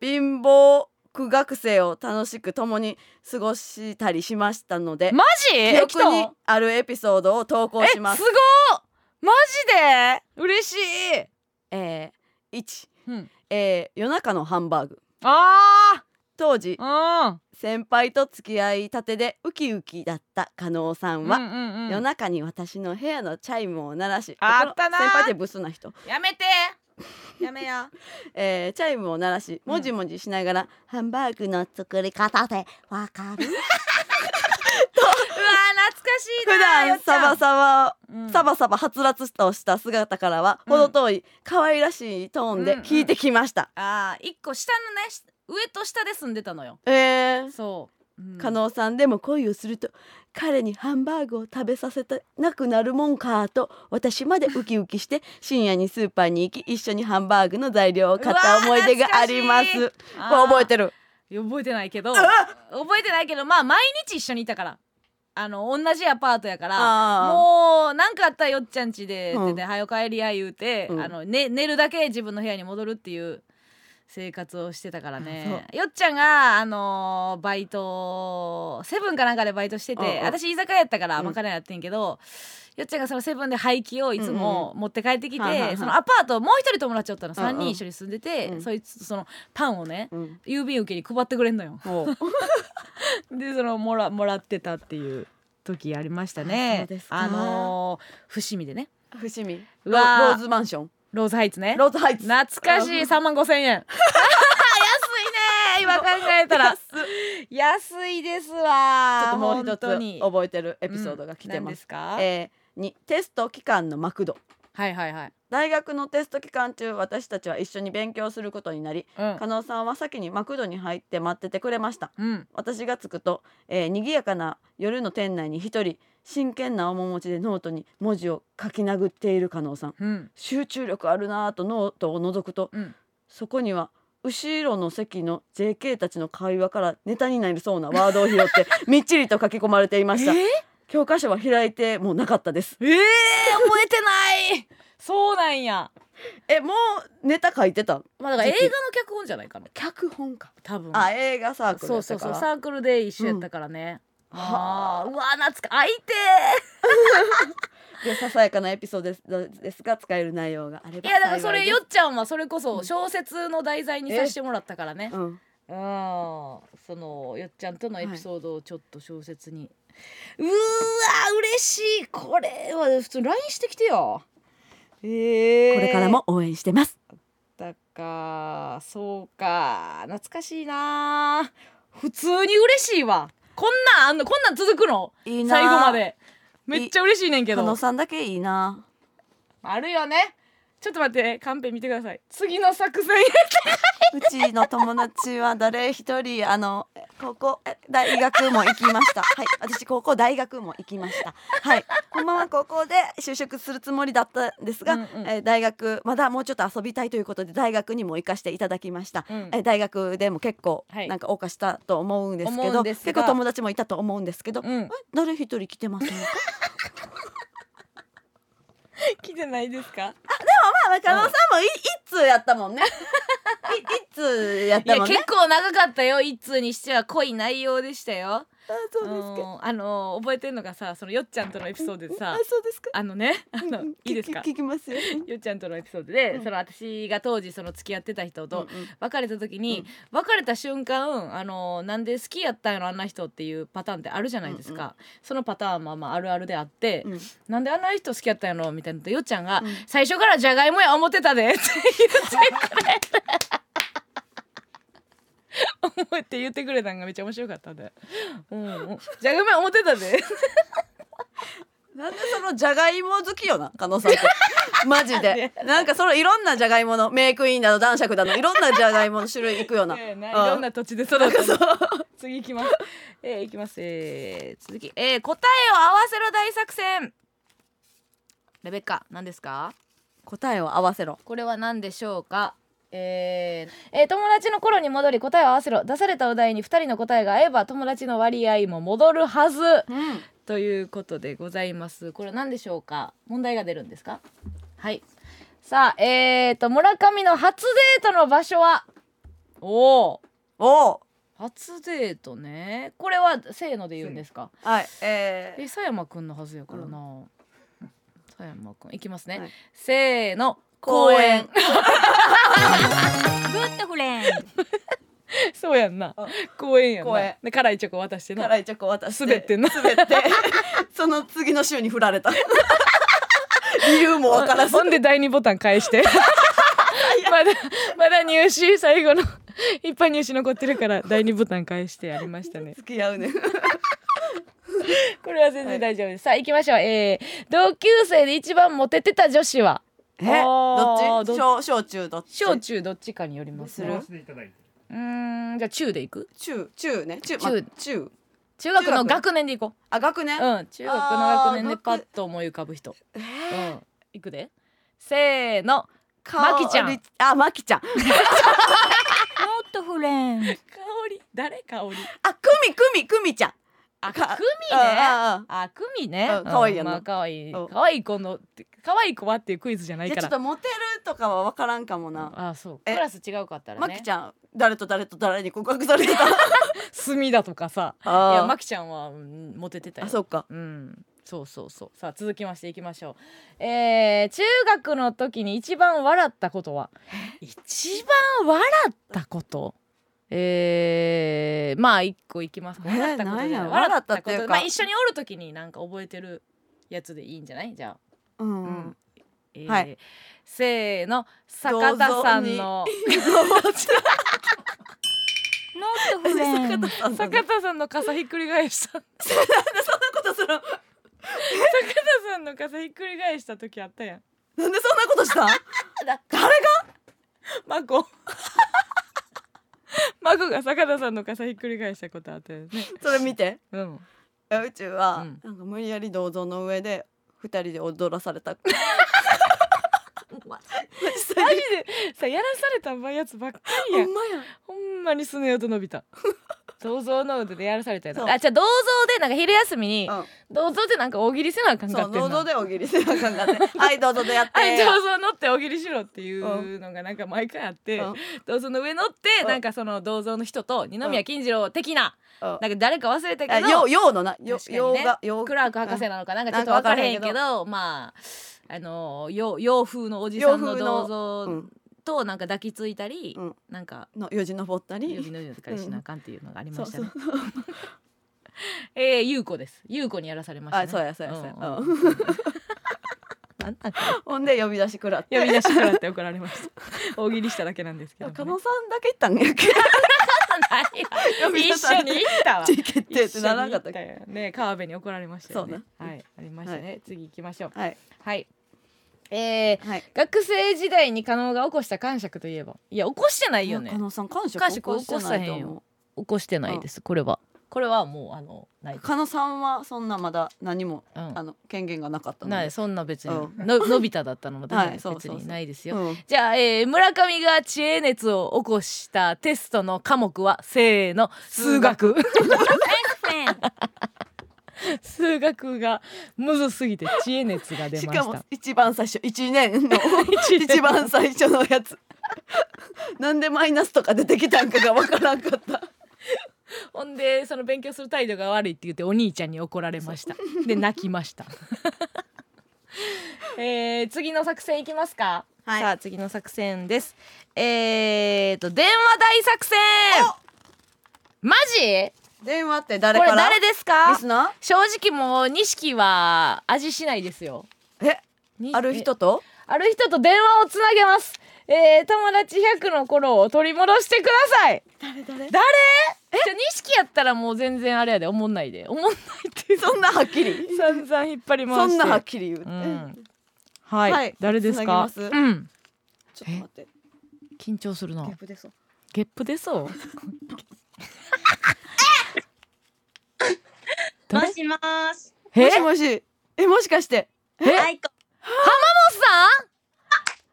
貧乏苦学生を楽しく共に過ごしたりしましたので、マジ？記憶にあるエピソードを投稿します。えすごっマジで？嬉しい、えー、1、うん、えー夜中のハンバーグ。あ当時先輩と付き合いたてでウキウキだった加納さんは、うんうんうん。夜中に私の部屋のチャイムを鳴らしあったな。先輩ってブスな人、やめて。やめや。えーチャイムを鳴らしもじもじしながら、ハンバーグの作り方でわかる？懐かしいな普段サバサバうん。サバサバはつらつとした姿からはうん。程遠い可愛らしいトーンで聞いてきました、あー一個下のねし上と下で住んでたのよ。えー。そう、うん。加納さんでも恋をすると彼にハンバーグを食べさせたなくなるもんかと私までウキウキして深夜にスーパーに行き一緒にハンバーグの材料を買った思い出があります。覚えてる覚えてないけど覚えてないけどまあ毎日一緒にいたからあの同じアパートやからもうなんかあったらよっちゃん家で「うん。でではよ帰りや」言うて、うん。あのね、寝るだけ自分の部屋に戻るっていう生活をしてたからね。よっちゃんが、あのーバイトセブンかなんかでバイトしてて、うんうん。私居酒屋やったからうん。まかないやってんけど、よっちゃんがそのセブンで廃棄をいつも持って帰ってきて、そのアパートもう一人友達おったのうんうん。3人一緒に住んでて、うん。そいつとそのパンをねうん。郵便受けに配ってくれんのよ。でそのもらもらってたっていう時ありましたね。あのー伏見でね。伏見。ローズマンションローズハイツね。ローズハイツ。懐かしい。3万5千円安いね。今考えたら。安い。ですわ。ちょっともう一つ覚えてるエピソードが来てうん。何ま。ですすか、えー、2テスト期間のマクド。はいはいはい、大学のテスト期間中私たちは一緒に勉強することになりうん。加納さんは先にマクドに入って待っててくれました。うん、私が着くと、えー、賑やかな夜の店内に一人真剣な面持ちでノートに文字を書き殴っている加納さん。うん。集中力あるなぁとノートを覗くとうん、そこには後ろの席の JK たちの会話からネタになりそうなワードを拾って みっちりと書き込まれていました、え教科書は開いてもうなかったです。えー、覚えてない。そうなんや。えもうネタ書いてたまあだから映画の脚本じゃないかな。脚本か。多分。あ映画サークルそうそうそう。サークルで一緒やったからね、うんあ。あ。うわ懐か相手でささやかなエピソードですが使える内容があればいやだからそれよっちゃんはそれこそ小説の題材にさせてもらったからね。うんうん。そのよっちゃんとのエピソードをちょっと小説に、うーわ嬉しい。これは普通に LINE してきてよ。ええこれからも応援してます。だかそうか懐かしいな普通に嬉しいわこんなんあんのこんなん続くの？いいな。最後まで。めっちゃ嬉しいねんけ加ど納さんだけいいな。あるよねちょっと待ってカンペ見てください。次の作戦うちの友達は誰一人あの高校え大学も行きました。はい。私高校大学も行きました。はい。ほんまは高校で就職するつもりだったんですが、うんうん。え大学まだもうちょっと遊びたいということで大学にも行かせていただきました、うん。え大学でも結構はい。なんか謳歌したと思うんですけど、結構友達もいたと思うんですけど、うん。え誰一人来てませんか？来てないですか？まあ加納さんもい一通 やったもんね。い一通やっいやたもんね。結構長かったよ。一通にしては濃い内容でしたよ。あそうですか。うん。あの覚えてんのがさそのよっちゃんとのエピソードでさあそうですか。あのねあのうんいいですか？聞きますよ。よっちゃんとのエピソードで、うん。その私が当時その付き合ってた人と別れた時に、別れた瞬間あのなんで好きやったんやろあんな人っていうパターンってあるじゃないですか、うんうそのパターンはまああるあるであって、うん。なんであんな人好きやったんやろみたいなよっちゃんが、うん。最初からじゃがいもや思ってたでって言ってくれて思って言ってくれたんがめっちゃ面白かったんで、うん、じゃがいもや思ってたで。なんでそのじゃがいも好きよな加納さんって。マジで。なんかそのいろんなじゃがいものメイクインだの男爵だのいろんなじゃがいもの種類いくよな、ねいうん。ろんな土地で育ったの。次行きます。えー、行きます。えー、続き、えー、答えを合わせろ大作戦。レベッカ、何ですか？答えを合わせろ。これは何でしょうか？えーえー友達の頃に戻り答えを合わせろ。出されたお題に2人の答えが合えば友達の割合も戻るはず。うん。ということでございます。これは何でしょうか？問題が出るんですか？はい。さあえーと村上の初デートの場所は？おお初デートね。これはせーので言うんですか？はい。ええ佐山くんのはずやからな、佐山くん。いきますね、はい。せーの公園。グッドフレンド。そうやんな。あ公園やんな。公園。で辛いチョコ渡してな。辛いチョコ渡して。滑ってんな。滑って。その次の週に振られた。理由もわからず。ほんで第二ボタン返して。まだまだ入試最後のいっぱい入試残ってるから第二ボタン返してやりましたね。付き合うね。これは全然大丈夫です、さあ行きましょう。えー、同級生で一番モテてた女子は？え？どっち？小小中どっち？小中どっちかによりますする？うーんじゃあ中でいく？中中ね。中中ま中。中。学の中学学年でいこあ学年、ううん中学の学年でパッと思い浮かぶ人。えうん。いくで？せーの。ーまきちゃん。あまきちゃん。ノットフレンド香り。誰香り？あくみくみくみちゃんあかくみね？ああくみね？うん可愛いやんな。まあ可愛い。うん。可愛い子の可愛い子はっていうクイズじゃないから。ちょっとモテるとかは分からんかもな。あそう。クえラス違うかったらね。まきちゃん誰と誰と誰に告白されてた？墨だとかさ。いやまきちゃんはうんモテてたよ。あそうか。うん。そうそうそう。さあ続きましていきましょう。えー、中学の時に一番笑ったことは？一番笑ったこと？えー、まあ一個いきますか。えー笑ったことじゃ笑ったっていうか。まあ一緒におる時になんか覚えてるやつでいいんじゃない？じゃあ。うん、ううん。ん、えーはい。せーの坂田さんの。ノットフレンド坂田さんの傘ひっくり返した。坂そんなことする田さんの傘ひっくり返した時あったやん。なんでそんなことした？誰が？マコマコが坂田さんの傘ひっくり返したことあったよね。それ見て。うん。え宇宙は、うん。なんか無理やり銅像の上で二人で踊らされたで。さやらされたやつばっかりや。んほんまや。ほんまにすね音伸びた。銅像の腕でやらされたやつあじゃあ銅像でなんか昼休みにうん。銅像でなんか大喜利せなあかんかって銅像で大喜利せなあかんかって はい銅像でやって。はい、銅像乗って大喜利しろっていうのがなんか毎回あって、うん。銅像の上乗ってうん。なんかその銅像の人と二宮金次郎的な、うん。なんか誰か忘れたけどあようようのな。よ確かにね。ようがようクラーク博士なのかなんかちょっと分からへんけどまああの洋洋風のおじさんの銅像うんとなんか抱きついたり、うんなんかのよじ登ったりようとかにしなあかんっていうのがありましたね。えー、優子です。優子にやらされましたね。あそうやそうやそうやんうん ほんで呼び出し食らって呼び出しからって怒られました。大喜利しただけなんですけど、ね。加納さんだけ行ったんやっけ一緒に行ったわ。地位決定ってならなかったね川辺に怒られましたよね。はい、ありましたね。次行きましょう。はいはい。えー、はい。学生時代に加納が起こした感触といえば？いや起こしてないよね。加納さん感触起こしてないと思う。起こしてないですこれは。これはもうあのないです。加納さんはそんなまだ何も、うん。あの権限がなかったので。ないそんな別に、うののび太だったので、はいねそうそうそう。別にないですよ、うん。じゃあ、えー村上が知恵熱を起こしたテストの科目はせーの数学。フレンド数学がむずすぎて知恵熱が出しました。かも一番最初一年の一番最初のやつ。なんでマイナスとか出てきたんかがわからんかった。ほんでその勉強する態度が悪いって言ってお兄ちゃんに怒られました。で泣きました。えー、次の作戦いきますか、はい。さあ次の作戦です。えーと電話大作戦。マジ？電話って誰から？これ誰ですか？リスナ正直もう錦は味しないですよ。ーえ？にある人と？ある人と電話をつなげます。えー、友達100の頃を取り戻してください。誰？誰？誰？え？じゃあ錦やったらもう全然あれやで。思んない。で思んないってそんなはっきり？散々引っ張り回して。そんなはっきり言う。て、うん。はい、はい。誰ですか？うん。ちょっと待って。緊張するな。ゲップ出そう。ゲップ出そう？もしもし。もしもし。え、もしかして。え、浜本さん？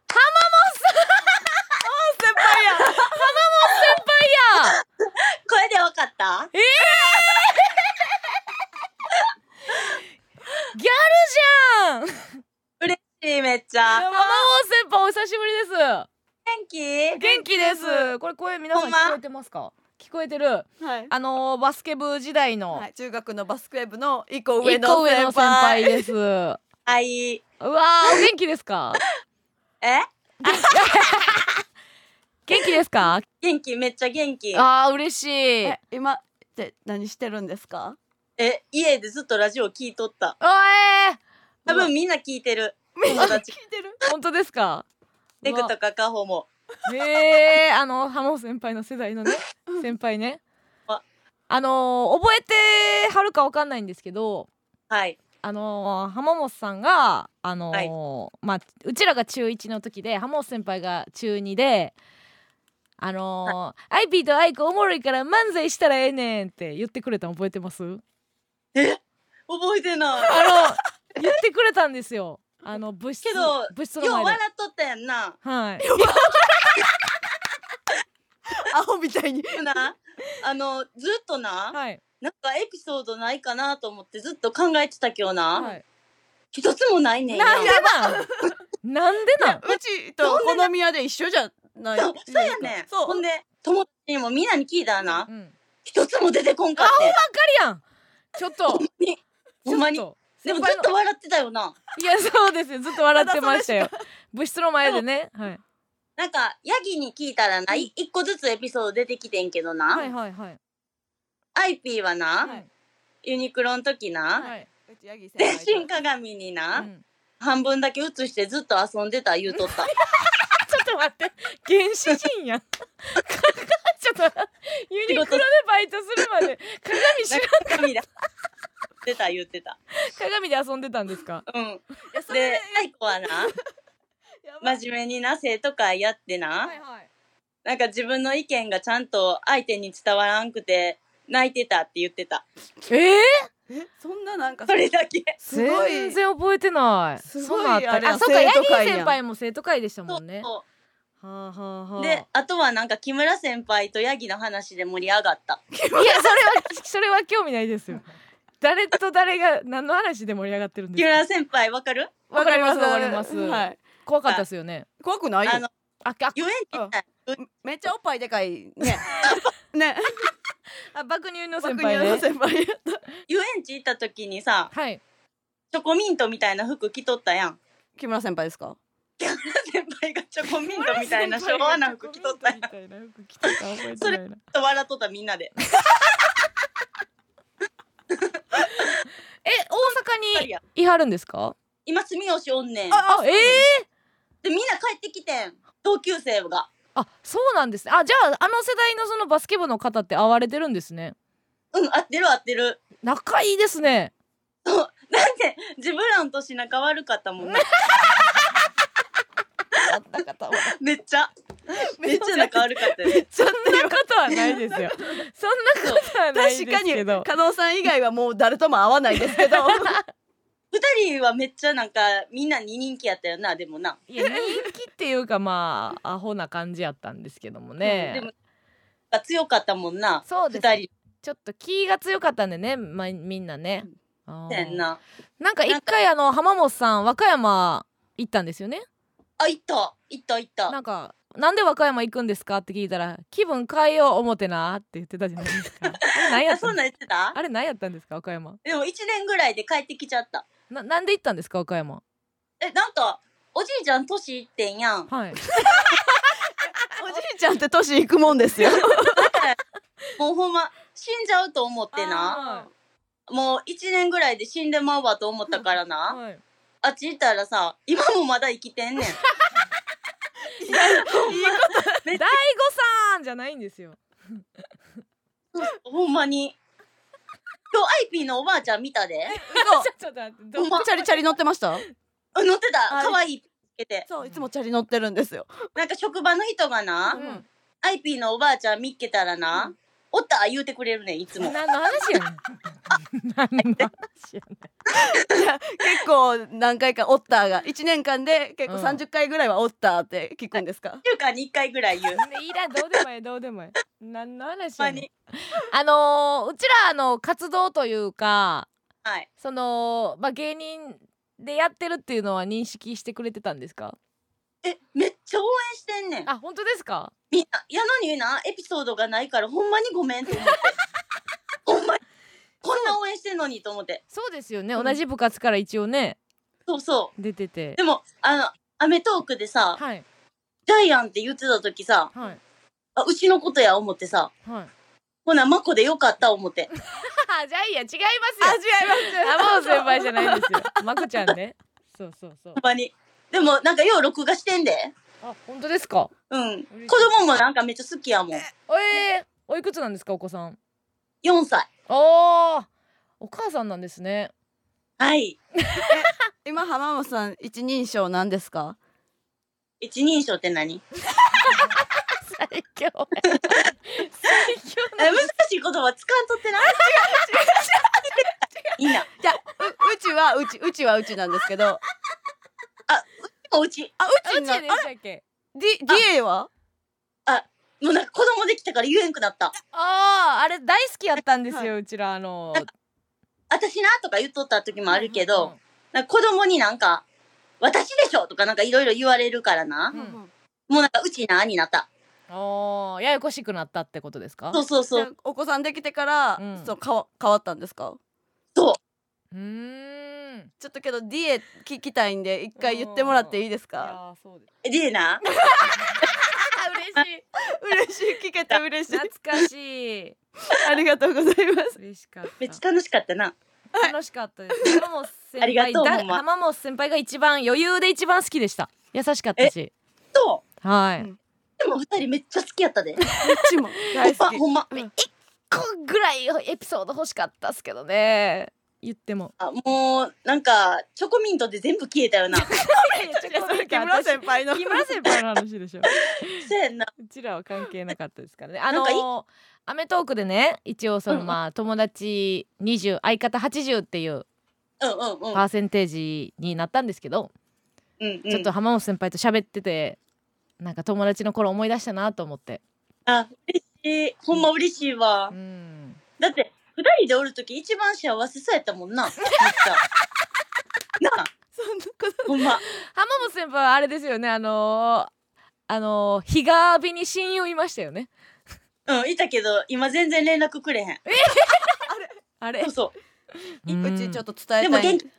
浜本さん。先輩や。浜本先輩や。これでわかった？ええー、ギャルじゃん。嬉しいめっちゃ。浜本先輩お久しぶりです。元気？元気です。これ声皆さん聞こえてますか？聞こえてる。はい。あのーバスケ部時代のはい、中学のバスケ部の一個一上の個上の先輩でです。うわはい。ーお元気ですか？え？元気ですか？元気めっちゃ元気。あー嬉しい。え今って何してるんですか？え、家でずっとラジオ聞いとった。おえ多分みんな聞いてる。みんな聞い友達。てる？ー、本当ですか？ネクとかカホも。へえあのハモ先輩の世代のね先輩ね。あ。あのー覚えてはるかわかんないんですけどはい。あのー浜本さんがあのーまあうちらが中1の時で浜本先輩が中2であのーアイピーとアイコおもろいから漫才したらええねんって言ってくれたの覚えてます？え？覚えてない。あの言ってくれたんですよ。あの部室けど部室ようの前で。笑っとったやんな。はい アホみたいに。な、あの、ずっとな、はい。なんかエピソードないかなと思ってずっと考えてた今日な。はい。一つもないねんや。なんでなん？なんでなん？うちと好み屋で一緒じゃない？そうそうやねん。そう。ほんで、友達にもみんなに聞いたらな、うん。一つも出てこんかって。ばっかりやん。ちょっと。ほんまに。ちょっと。でもずっと笑ってたよな。いやそうですよ。ずっと笑ってましたよ。部室の前でね。はいなんか、ヤギに聞いたらな、い？一個ずつエピソード出てきてんけどな、はいはいはい。アイピーはな、はい。ユニクロの時な、はい、うちヤギ先全輩と。身鏡にな、うん。半分だけ映してずっと遊んでた言うとった。ちょっと待って。原始人やん。ちょっとユニクロでバイトするまで。鏡知らん鏡だ。出た言ってた。鏡で遊んでたんですか？うん。いやそれで、アイコはな、真面目にな、生徒会やってな、はいなんか自分の意見がちゃんと相手に伝わらんくて、泣いてたって言ってた。えー、え？そんななんかそれだけ。すごい。全然覚えてない。すごいそんなんあった。あれやあそうかヤギ先輩も生徒会でしたもんね。そはあはあはう。あ。で、あとはなんか木村先輩とヤギの話で盛り上がった。いやそれはそれは興味ないですよ。誰と誰が何の話で盛り上がってるんですか？木村先輩わかる？わかります。わかります。はい怖かったですよね。怖くないよ。あの、ああ遊園地行ったよめっちゃおっぱいでかい。ね。ね。あ爆乳の先爆乳の輩ね先輩やった。遊園地行った時にさ、はい。チョコミントみたいな服着とったやん。木村先輩ですか？木村先輩がチョコミントみたいな昭和な服着とったやん。みたいな服着とった覚えてないな。と笑っとったみんなで。え大阪にいやいはるんですか今住吉おんねん。あええで、みんな帰ってきてん。同級生が。あそうなんですねあじゃああの世代のそのバスケ部の方って会われてるんですねうん、合ってる合ってる。仲いいですねそう。なんで、自分らの年仲悪かったもんな。めっちゃ。めっちゃ仲悪かったよ。そんなことはないですよそんなことはないで確かにすけど加納さん以外はもう誰とも会わないですけど二人はめっちゃなんか、みんなに人気やったよな、でもな。いや人気っていうかまあ アホな感じやったんですけどもね、でも、強かったもんな。そうです二人。ちょっと気が強かったんでね、ま、みんなね。あーやんな。なんか一回あの浜本さん和歌山行ったんですよね。あ、行った。行った行った。なんかなんで和歌山行くんですかって聞いたら気分変えよう思ってなって言ってたじゃないですか。あれ何や あ、そんったんなん言ってた？あれ何やったんですか和歌山？でも一年ぐらいで帰ってきちゃった。ななんで行ったんですか和歌山？え、なんか、おじいちゃん年いってんやん。はい。おじいちゃんって年いくもんですよもうほんま、死んじゃうと思ってな。もう一年ぐらいで死んでまうわと思ったからな。はい。あっち行ったらさ、今もまだ生きてんねん。大悟さんじゃないんですよ。ほんまに。今日アイピーのおばあちゃん見たで。ちょっと待ってどほんま。チャリチャリ乗ってました？あ乗ってた。はい可愛いつけて。そういつもチャリ乗ってるんですよ。なんか職場の人がな、うん。アイピーのおばあちゃん見っけたらな、おった言うてくれるねん、いつも。何の話やねん。何の話やねん。結構何回かオッターが1年間で結構うん30回ぐらいはオッターって聞くんですか、週間に1回ぐらい言う。ねいらんどうでもいいどうでもいい何の話やねんに。あのーうちらあの活動というかはい。そのまあ芸人でやってるっていうのは認識してくれてたんですか？え、めっちゃ応援してんねん。あ本当ですか？みんな、やのにな、エピソードがないから、ほんまにごめんと思って。ほんまに。こんな応援してんのにと思って。そうですよね、うん同じ部活から一応ねそうそ出ててう。でも、あの、アメトークでさ、はいジャイアンって言ってた時さ、はいあ、うちのことや思ってさ、はいほな、マコでよかった思って。あ ジャイアン違いますよ山尾先輩じゃないんですよまこちゃんねそうそうそうほんまに。でも、なんかよう録画してんで。あ本当ですか？うん。子供もなんかめっちゃ好きやもん。えー、おいくつなんですかお子さん？4歳。おーお母さんなんですねはい。今浜本さん一人称なんですか？一人称って何？最強最強 え難しい言葉使んとってな。いいな。じゃあううちはうちうちはうちなんですけどおうち。あううちでちなあしたっけディディエは？もうなんか子供できたから言えんくなった。あああれ大好きやったんですよ、うちらあの。私なとか言っとった時もあるけうんど、なんか子供になんか、私でしょとかなんかいろいろ言われるからな。うんもうなんかうちなになった。おーややこしくなったってことですか？そうそうそう。お子さんできてから、うん。そう変わ変わったんですか？そう。うーんちょっとけどディエ聞きたいんで一回言ってもらっていいですいかやーそうです。えでな？あ 嬉しい。嬉しい。聞けて嬉しい懐かしい。ありがとうござい。ま す嬉しかった。めっちゃ楽しかったな。楽しかったです。浜本先ありがとうほんま。浜本先輩が一番余裕で一番好きでした。優しかったし。そはい、うん。でも二人めっちゃ好きやったで。うちも大好き。ほんま。一個ぐらいエピソード欲しかったっすけどね言ってもあもう、なんか、チョコミントで全部消えたよな。木村先輩の木村先輩の話でしょそうやんな。うちらは関係なかったですからねあのアメトークでね一応そのうんまあ友達20相方80っていう。パーセンテージになったんですけど、うんうん、ちょっと浜本先輩と喋っててなんか友達の頃思い出したなと思ってあ、嬉しい。ほんま嬉しいわう。んだって、二人でおるとき一番幸せそうやったもんな。めっちゃ。なあ、そんなことほんま。浜本先輩はあれですよねあのーあのー日が日に親友いましたよねうん、いたけど、今全然連絡くれへん。あれ？そうそう。んうちちょっと伝えでもたい元気。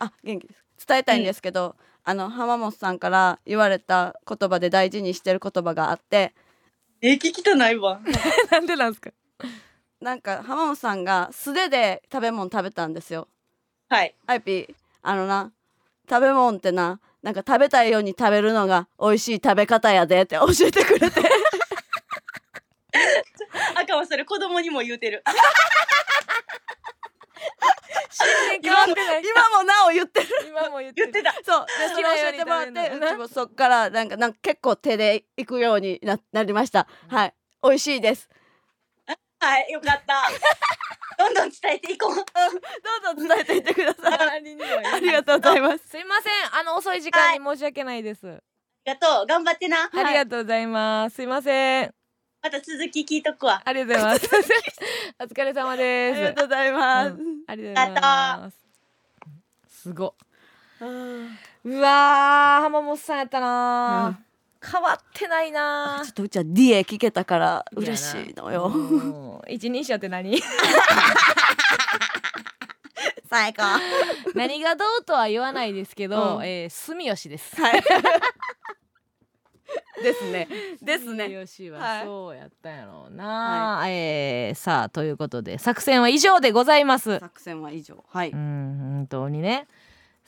あ元気です伝えたいんですけど、あの浜本さんから言われた言葉で大事にしてる言葉があってえ、聞きたないわ。なんでなんですか？なんか浜本さんが素手で食べ物食べたんですよ。はい。アイピー。あのな食べ物ってななんか食べたいように食べるのが美味しい食べ方やでって 教えてくれて。あかんわ、それ子供にも言うてる。変わってない。今もなお言ってる。今も言ってた。そう。でそれ教えてもらってうちもそっからなんかなんか結構手でいくようにななりました。はい。美味しいですはい、よかった。どんどん伝えていこう。どうぞ伝えていってください。ありがとう。ございます。すいません。あの遅い時間に申し訳ないです、ありがとう。頑張ってな。ありがとうございます。すいません。また続き聞いとくわ。ありがとうございます。お疲れ様あです。りがとうございます、うん。ありがとうございます。すごうわー浜本さんやったな、変わってないな。ちょっとうちは D エ聞けたから嬉しいのよ。よ一人称って何？最高。何がどうとは言わないですけど、うん。えー住吉です。はい。ですね。ですね。住吉ははい。そうやったんやろうな、えーさあということで作戦は以上でございます。作戦は以上。はい、うん本当にね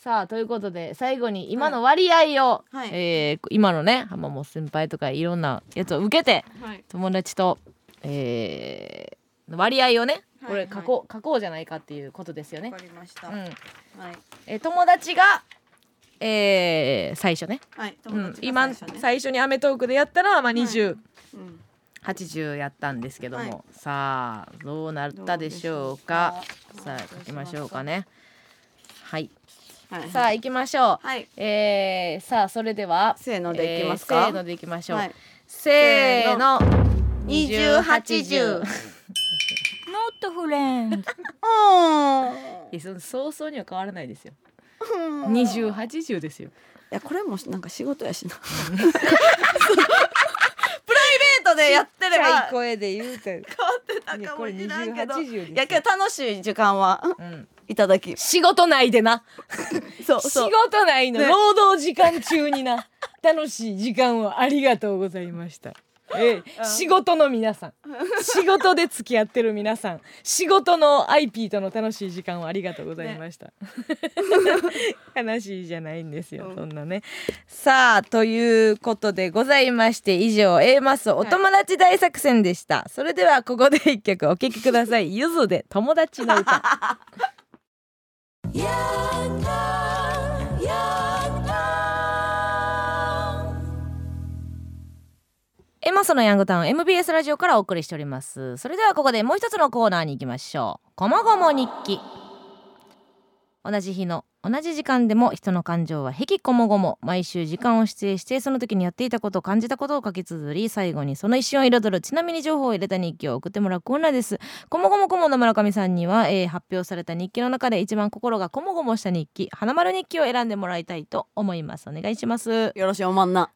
さあということで最後に今の割合を、はい。えー今のね浜本先輩とかいろんなやつを受けてはい。友達と、えー割合をねはいこれ書こう、書こうじゃないかっていうことですよね。わ。かりました、うん。はい。えー友達が、えー最初ね。はいうん、友達今が最初ね。最初に『アメトーーク』でやったのはまあ20、うん。80やったんですけども、はい。さあどうなったでしょうか。ううか。書きましょうかね。はいはい。さあ行きましょう、はい。えー、さあそれではせーのでいきますか、えーせーのでいきましょう、はい。せーの。20 80 Not friend. いやその早々には変わらないですよ。うん。2080ですよ。いやこれもなんか仕事やしな。プライベートでやってればい変わ声で言うて。ってたかもいやこれしらんけど2080ですよ。いやけど楽しい時間は。うんいただき。仕事内でな。仕そうそう。事内のね。労働時間中にな、楽しい時間をありがとうございました。ええ。うん。仕事の皆さん。仕事で付き合ってる皆さん。仕事の IP との楽しい時間をありがとうございました、悲しいじゃないんですよ、うん。そんなね。さあということでございまして以上 A マスお友達大作戦でした、それではここで一曲お聴きください。ゆずで友達の歌エマソのヤングタウン MBS ラジオからお送りしております。それではここでもう一つのコーナーに行きましょう。こもごも日記。同じ日の同じ時間でも人の感情はへきこもごも毎週時間を指定してその時にやっていたこと感じたことを書き綴り最後にその一瞬を彩る。ちなみに情報を入れた日記を送ってもらうコーナーです。こもごも顧問の村上さんには、えー発表された日記の中で一番心がこもごもした日記花丸日記を選んでもらいたいと思います。お願いします。よよろしいおまんな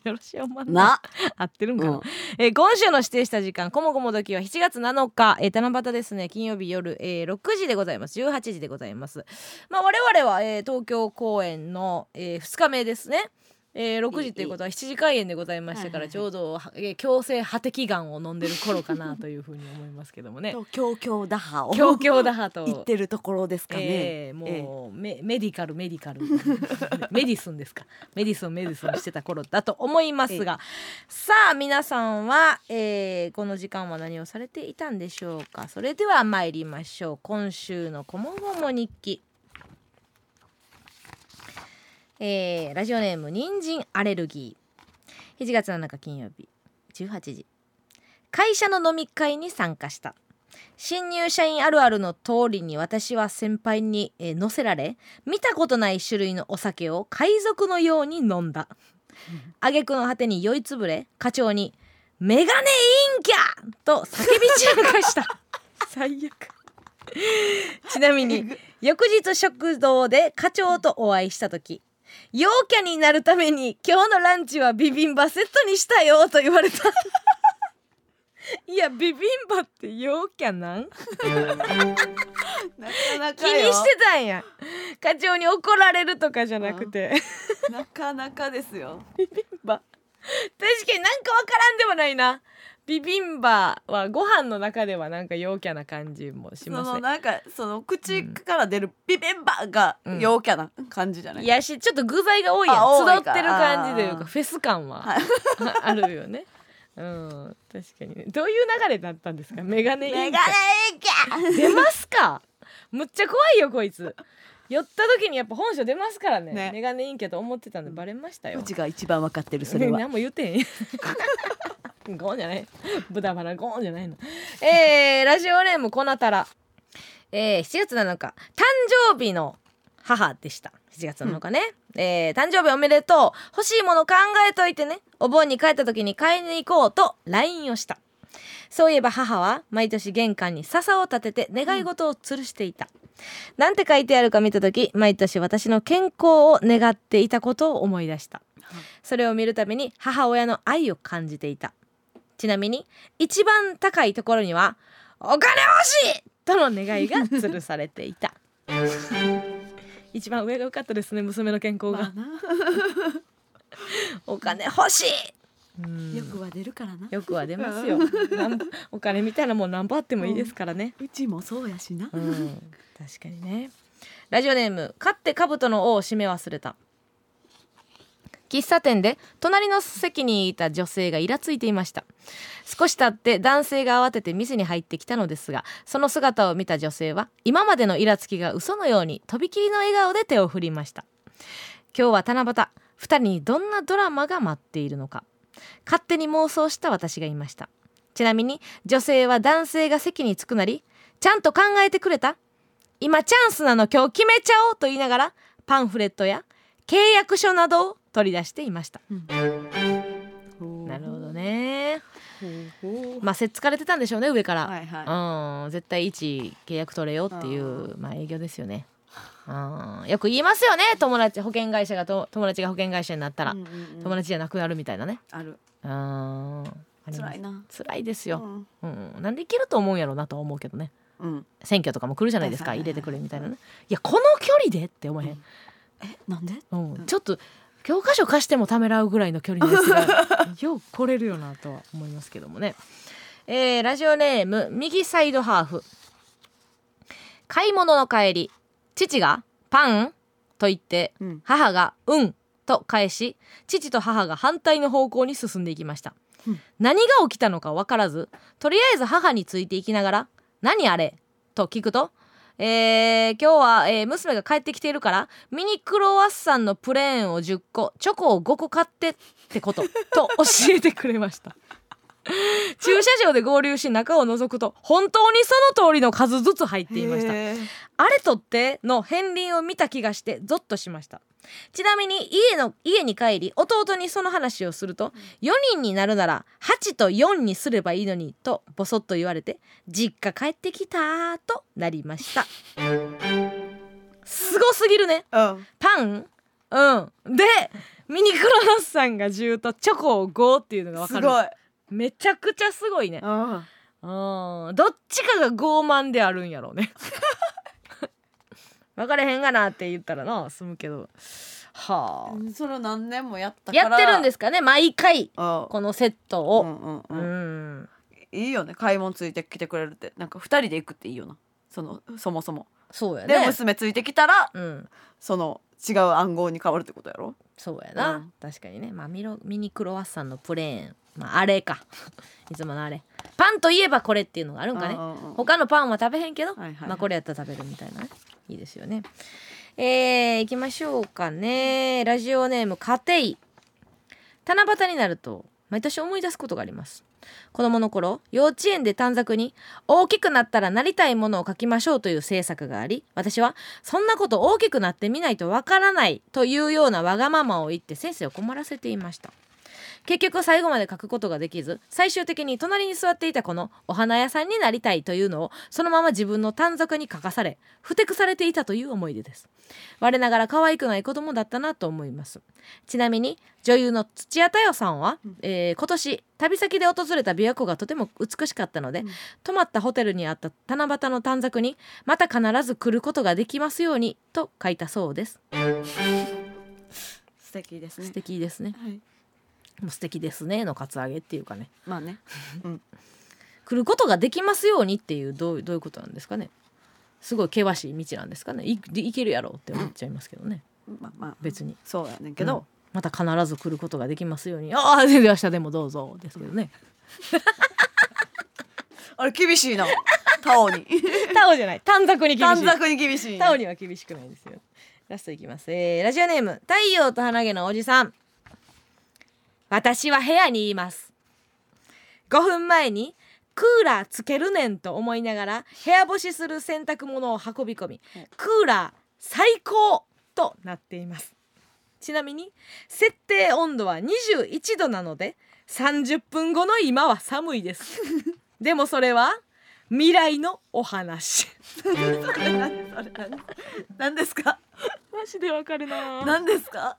ろしくおまんな。な、合ってるんかな、うん、えー今週の指定した時間こもごも時は7月7日、えー、七夕ですね。金曜日夜、えー6時でございます。18時でございます。まあ我々は、えー東京公演の、え2日目ですねえー6時ということは7時開演でございましたからちょうど、強制破滴丸を飲んでる頃かなというふうに思いますけどもね。強強打破を。強強打破と。言ってるところですかね、えーもう、メメディカルメディカル。メディスンですか。メディスンメディスンしてた頃だと思いますが、さあ皆さんは、えーこの時間は何をされていたんでしょうか。それでは参りましょう。今週の「こもごも日記」えーラジオネーム人参アレルギー。7月7日金曜日18時。会社の飲み会に参加した。新入社員あるあるの通りに私は先輩に、えー乗せられ見たことない種類のお酒を海賊のように飲んだ。挙句の果てに酔いつぶれ課長に「メガネインキャ!」と叫び散らかした。最悪。ちなみに翌日食堂で課長とお会いした時陽キャになるために今日のランチはビビンバセットにしたよと言われた。いやビビンバって陽キャなん？なかな気かよ。にしてたんや。課長に怒られるとかじゃなくて。なかなかですよ。バ。確かになんかわからんでもないなビビンバはご飯の中ではなんか陽キャな感じもしそますねのなんかその口から出るビビンバが陽キャな感じじゃない、いやしちょっと具材が多いやん。あ多いか。集ってる感じというあー。かフェス感ははい。あるよね。うん確かに。ねどういう流れだったんですか？メガネインキャメガネインキャ出ますか？むっちゃ怖いよこいつ。寄った時にやっぱ本性出ますからね。ね。メガネインキャと思ってたんでバレましたよ。うちが一番わかってるそれは。何も言うてへん ゴーンじゃない。豚バラゴーンじゃないの。えー、ラジオネームこなたらえー、7月7日。誕生日の母でした。7月7日ね、えー誕生日おめでとう。欲しいもの考えといてね。お盆に帰った時に買いに行こうと LINE をした。そういえば母は毎年玄関に笹を立てて願い事を吊るしていた、なんて書いてあるか見た時毎年私の健康を願っていたことを思い出した。それを見るたびに母親の愛を感じていたちなみに一番高いところには「お金欲しい!」との願いが吊るされていた。一番上が良かったですね娘の健康が、お金欲しい。うん。欲は出るからな。よくは出ますよ。お金みたいなもん何ぼあってもいいですからね、うちもそうやしな、うん、確かにね。ラジオネーム勝って兜の尾を締め忘れた喫茶店で隣の席にいた女性がイラついていました。少し経って男性が慌てて店に入ってきたのですがその姿を見た女性は今までのイラつきが嘘のようにとびきりの笑顔で手を振りました。今日は七夕二人にどんなドラマが待っているのか。勝手に妄想した私がいました。ちなみに女性は男性が席に着くなりちゃんと考えてくれた。今チャンスなの今日決めちゃおうと言いながらパンフレットや契約書などを取り出していました。なるほどね。まあせっつかれてたんでしょうね上から、はいはうん。絶対1契約取れよっていうまあ営業ですよね。うん。よく言いますよね友達保険会社がと友達が保険会社になったら、い、うんうんうん。友達じゃなくなるみたいなね。ある。うん。ります。辛いな。辛いですよ、うん。うん。なんでいけると思うんやろうなとは思うけどね。うん。選挙とかも来るじゃないですかはいはいはい入れてくれみたいなね。いやこの距離でって思えへん、えなんで？うん。ちょっと教科書貸してもためらうぐらいの距離ですが よう来れるよなとは思いますけどもね、えーラジオネーム右サイドハーフ買い物の帰り父が「パン?」と言ってうん母が「うん」と返し父と母が反対の方向に進んでいきました、うん何が起きたのか分からずとりあえず母についていきながら「何あれ?」と聞くと「えー今日は、えー娘が帰ってきているからミニクロワッサンのプレーンを10個チョコを5個買ってってこと」と 教えてくれました。駐車場で合流し中を覗くと本当にその通りの数ずつ入っていました。あれとっての片鱗を見た気がしてゾッとしましたちなみに家の家に帰り弟にその話をすると4人になるなら8と4にすればいいのにとボソッと言われて実家帰ってきたとなりました。すごすぎるね。うん。パン？うん。でミニクロワッサンが10とチョコを5っていうのが分かる。すごい。めちゃくちゃすごいね。うん。うん。どっちかが傲慢であるんやろうね分かれへんがなって言ったらな済むけど。はあ。それを何年もやったから。やってるんですすかね毎回。ここのセットうをんうんううん。んいいよね買い物ついてきてくれるって。なんか二人で行くっていいよな。そのそもそも。でそうやね。娘ついてきたらうん。その違う暗号に変わるってことやろ？そうやな、うん。確かにね。まあミロミニクロワッサンのプレーン。まああれか。いつものあれ。パンといえばこれっていうのがあるんかね。他のパンは食べへんけど、はいはいはい。まあこれやったら食べるみたいなねいいですよね。えー、行きましょうかね。ラジオネーム家庭七夕になると毎年思い出すことがあります。子供の頃幼稚園で短冊に大きくなったらなりたいものを書きましょうという政策があり私はそんなこと大きくなってみないとわからないというようなわがままを言って先生を困らせていました。結局最後まで書くことができず最終的に隣に座っていたこのお花屋さんになりたいというのをそのまま自分の短冊に書かされふてくされていたという思い出です。我ながら可愛くない子供だったなと思います。ちなみに女優の土屋太鳳さんは、えー今年旅先で訪れた琵琶湖がとても美しかったので、泊まったホテルにあった七夕の短冊にまた必ず来ることができますようにと書いたそうです。素敵ですね。素敵ですね。はい素敵ですねのカツアゲっていうかね。まあね。来ることができますようにっていうどうどういうことなんですかね。すごい険しい道なんですかね。いで行けるやろうって思っちゃいますけどね。まあまあ別に。そうやねんけど、また必ず来ることができますように。ああ全然明日でもどうぞですけどね。あれ厳しいな。タオに。タオじゃない。短冊に厳しい。短冊に厳しい。ねタオには厳しくないですよ。ラストいきます、えーラジオネーム太陽と花毛のおじさん私は部屋にいます。5分前にクーラーつけるねんと思いながら部屋干しする洗濯物を運び込みクーラー最高となっています。ちなみに設定温度は21度なので30分後の今は寒いです。でもそれは未来のお話。何ですか？マジでわかるな。何ですか？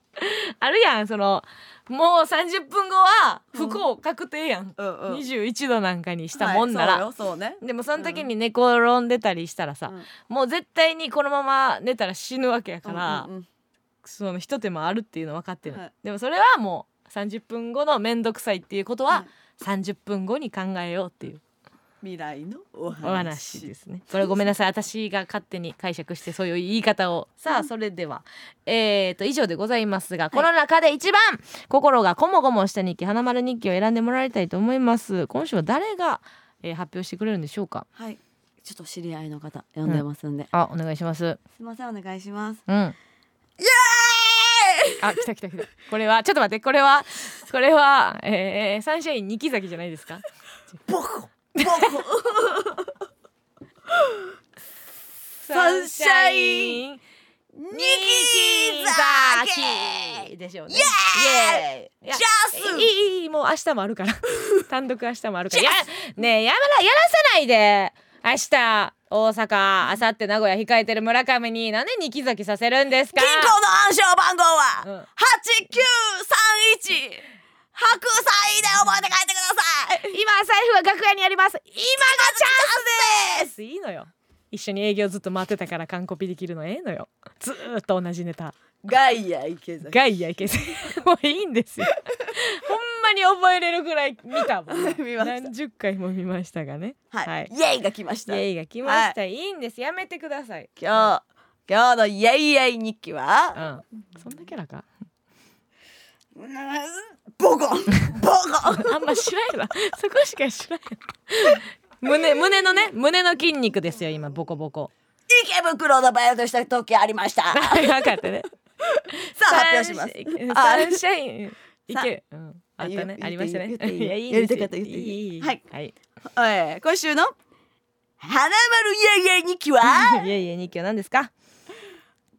あるやんそのもう30分後は不幸確定やん、うんうん21度なんかにしたもんなら、はいそうよそうね。でもその時に寝転んでたりしたらさ、うん。もう絶対にこのまま寝たら死ぬわけやから、うんうんうん。その一手間あるっていうの分かってる、はい。でもそれはもう30分後の面倒くさいっていうことは、はい30分後に考えようっていう未来のお話。お話ですね。これごめんなさい。私が勝手に解釈してそういう言い方を。さあそれでは。えー、と以上でございますが、この中で一番心がこもごもした日記花丸日記を選んでもらいたいと思います。今週は誰が、えー発表してくれるんでしょうか？はい。ちょっと知り合いの方呼んでますんで、あお願いします。すいませんお願いします。うん。イエーイ！あ来た来た来た。これはちょっと待ってこれはこれは、えー、サンシャイン二木崎じゃないですか？ボコサンシャイン。ニニキザキ。でしょうね。イエーイ。ジャス。いいもう明日もあるから。単独明日もあるから。やねえやめらやらせないで。明日大阪明後日名古屋控えてる村上になんで二木崎させるんですか？銀行の暗証番号はうん。八九三一白菜で覚えて帰ってください。今財布は楽屋にあります。今がチャンスです。いいのよ。一緒に営業ずっと待ってたから完コピできるのええのよ。ずーっと同じネタ。ガイア池崎。ガイアいけずもういいんですよ。ほんまに覚えれるぐらい見たもん。見ました。何十回も見ましたがね。はい、はい。イエイが来ました。イエイが来ました、い、いんです。やめてください。今日今日のイエイイエイ日記は？うん。そんなキャラか？うんボコンボコン。あんま知らんよな そこしか知らんよ胸胸のね胸の筋肉ですよ今ボコボコ。池袋のバイトした時ありました。さ あ分かったね。発表します。サンシャインいさける、うん、あったね。言ありましたね。いやいいやりたかった言っていい？はい。はい。えー今週の花丸イエイイエイ日記は？いやいや日記は何ですか？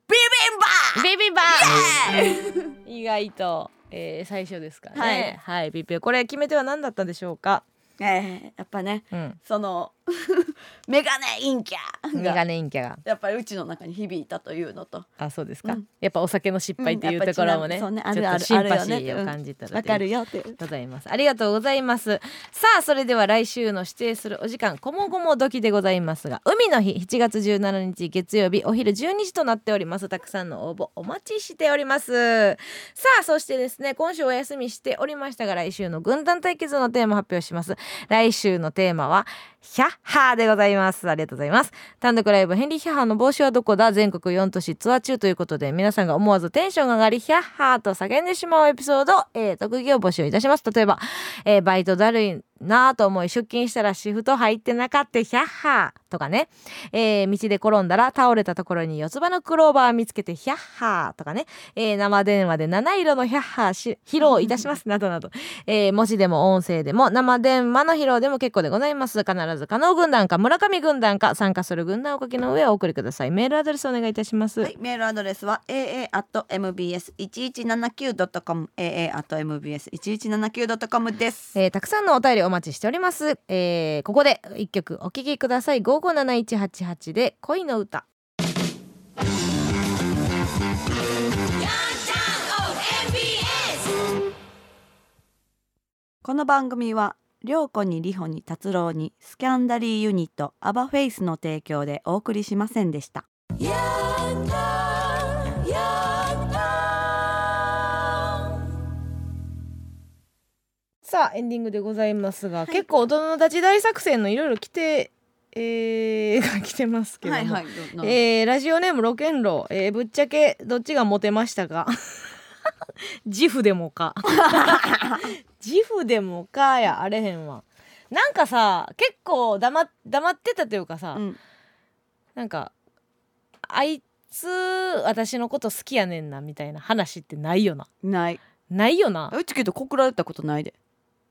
ビビンバビビバイエーイ。ー意外と、えー、最初ですからね。はい、ビビこれ決め手は何だったんでしょうか？えーやっぱねうん。その メガネ陰キャが。メガネ陰キャが。やっぱりうちの中に響いたというのと。あそうですか、うん。やっぱお酒の失敗っていうところもね,、うんやっぱちょっとシンパシーを感じたわかるよって。ございます。ありがとうございます。さあそれでは来週の指定するお時間こもごも時でございますが海の日7月17日月曜日お昼12時となっております。たくさんの応募お待ちしております。さあそしてですね今週お休みしておりましたが来週の軍団対決のテーマ発表します。来週のテーマはヒャッハーでございます。ありがとうございます。単独ライブヘンリーヒャッハーの帽子はどこだ？全国4都市ツアー中ということで皆さんが思わずテンションが上がりヒャッハーと叫んでしまうエピソード、えー特技を募集いたします。例えば、えーバイトだるいなぁと思い出勤したらシフト入ってなかったヒャッハーとかね、えー道で転んだら倒れたところに四つ葉のクローバー見つけてヒャッハーとかね、えー生電話で七色のヒャッハーし披露いたします。などなど、えー文字でも音声でも生電話の披露でも結構でございます。必ず加納軍団か村上軍団か参加する軍団をお書きの上お送りください。メールアドレスお願いいたします、はい、メールアドレスは aa.mbs1179.com aa.mbs1179.com です。えーたくさんのお便りお待ちしております、えーここで一曲お聴きください。557188で恋の歌。この番組は涼子に里穂に達郎にスキャンダリーユニットアバフェイスの提供でお送りしませんでした。さあエンディングでございますが、結構大人たち大作戦のいろいろ来てえー、が 来てますけども、はいはい。どえーラジオネームロケンロ、えーぶっちゃけどっちがモテましたか？自負でもか。自負でもかやあれへんわ。なんかさ結構黙黙ってたというかさ、うん。なんかあいつ私のこと好きやねんなみたいな話ってないよな。ない。ないよな。うちけど告られたことないで。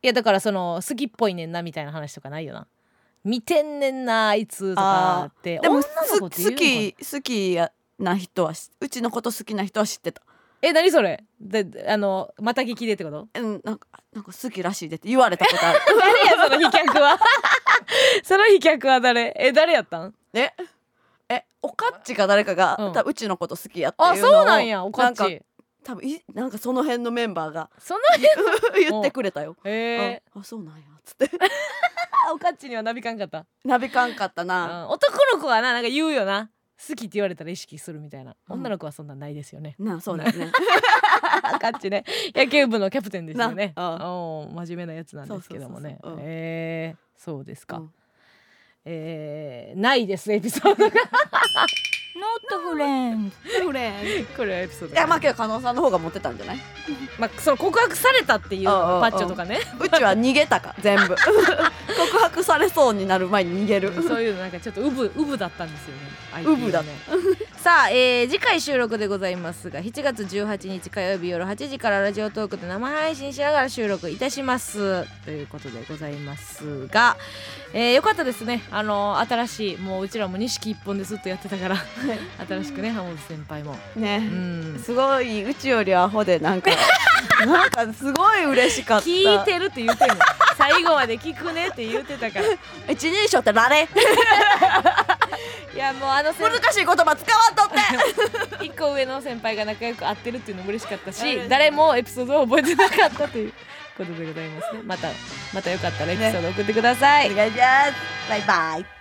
いやだからその好きっぽいねんなみたいな話とかないよな。見てんねんなあいつとかって。でも好き好きやな人はしうちのこと好きな人は知ってた。え何それ？でであのまた聞きでってこと？うんなんかなんか好きらしいでって言われたことある。誰やその飛脚は？その飛脚は誰？え誰やったん？ええおかっちか誰かが、うん。うちのこと好きやってあいうのをそうなんやおかっなんかち多分いなんかその辺のメンバーがその 言ってくれたよ。へえ。ああそうなんやつって。おかっちにはなびかんかった、なびかんかったうな。ん、男の子はななんか言うよな。好きって言われたら意識するみたいな、うん。女の子はそんなんないですよね。なあそうだよね。お かっちね。野球部のキャプテンですよね。なお真面目なやつなんですけどもね。えーそうですか、うん。えーないですエピソードが Not friend. フレンこれはエピソード。いやまあけど加納さんの方がモテたんじゃない？まあ、その告白されたっていううんうんうん。パッチョとかね。うちは逃げたか全部。告白されそうになる前に逃げる。そういうのなんかちょっとウブウブだったんですよね。相手ウブだ。がねさあ、えー次回収録でございますが7月18日火曜日夜8時からラジオトークで生配信しながら収録いたします。ということでございますが、えーよかったですね。あの新しいもううちらも錦一本でずっとやってたから新しくね浜本先輩も。うね、ん。すごいうちよりアホでなんか なんかすごい嬉しかった。聞いてるって言ってんの最後まで聞くねって言ってたから。一人称って誰？いやもうあの先難しい言葉使わんとって。一個上の先輩が仲良く会ってるっていうのも嬉しかったし誰もエピソードを覚えてなかったということでございますね。またまたよかったらエピソード送ってください、お願いします。バイバイ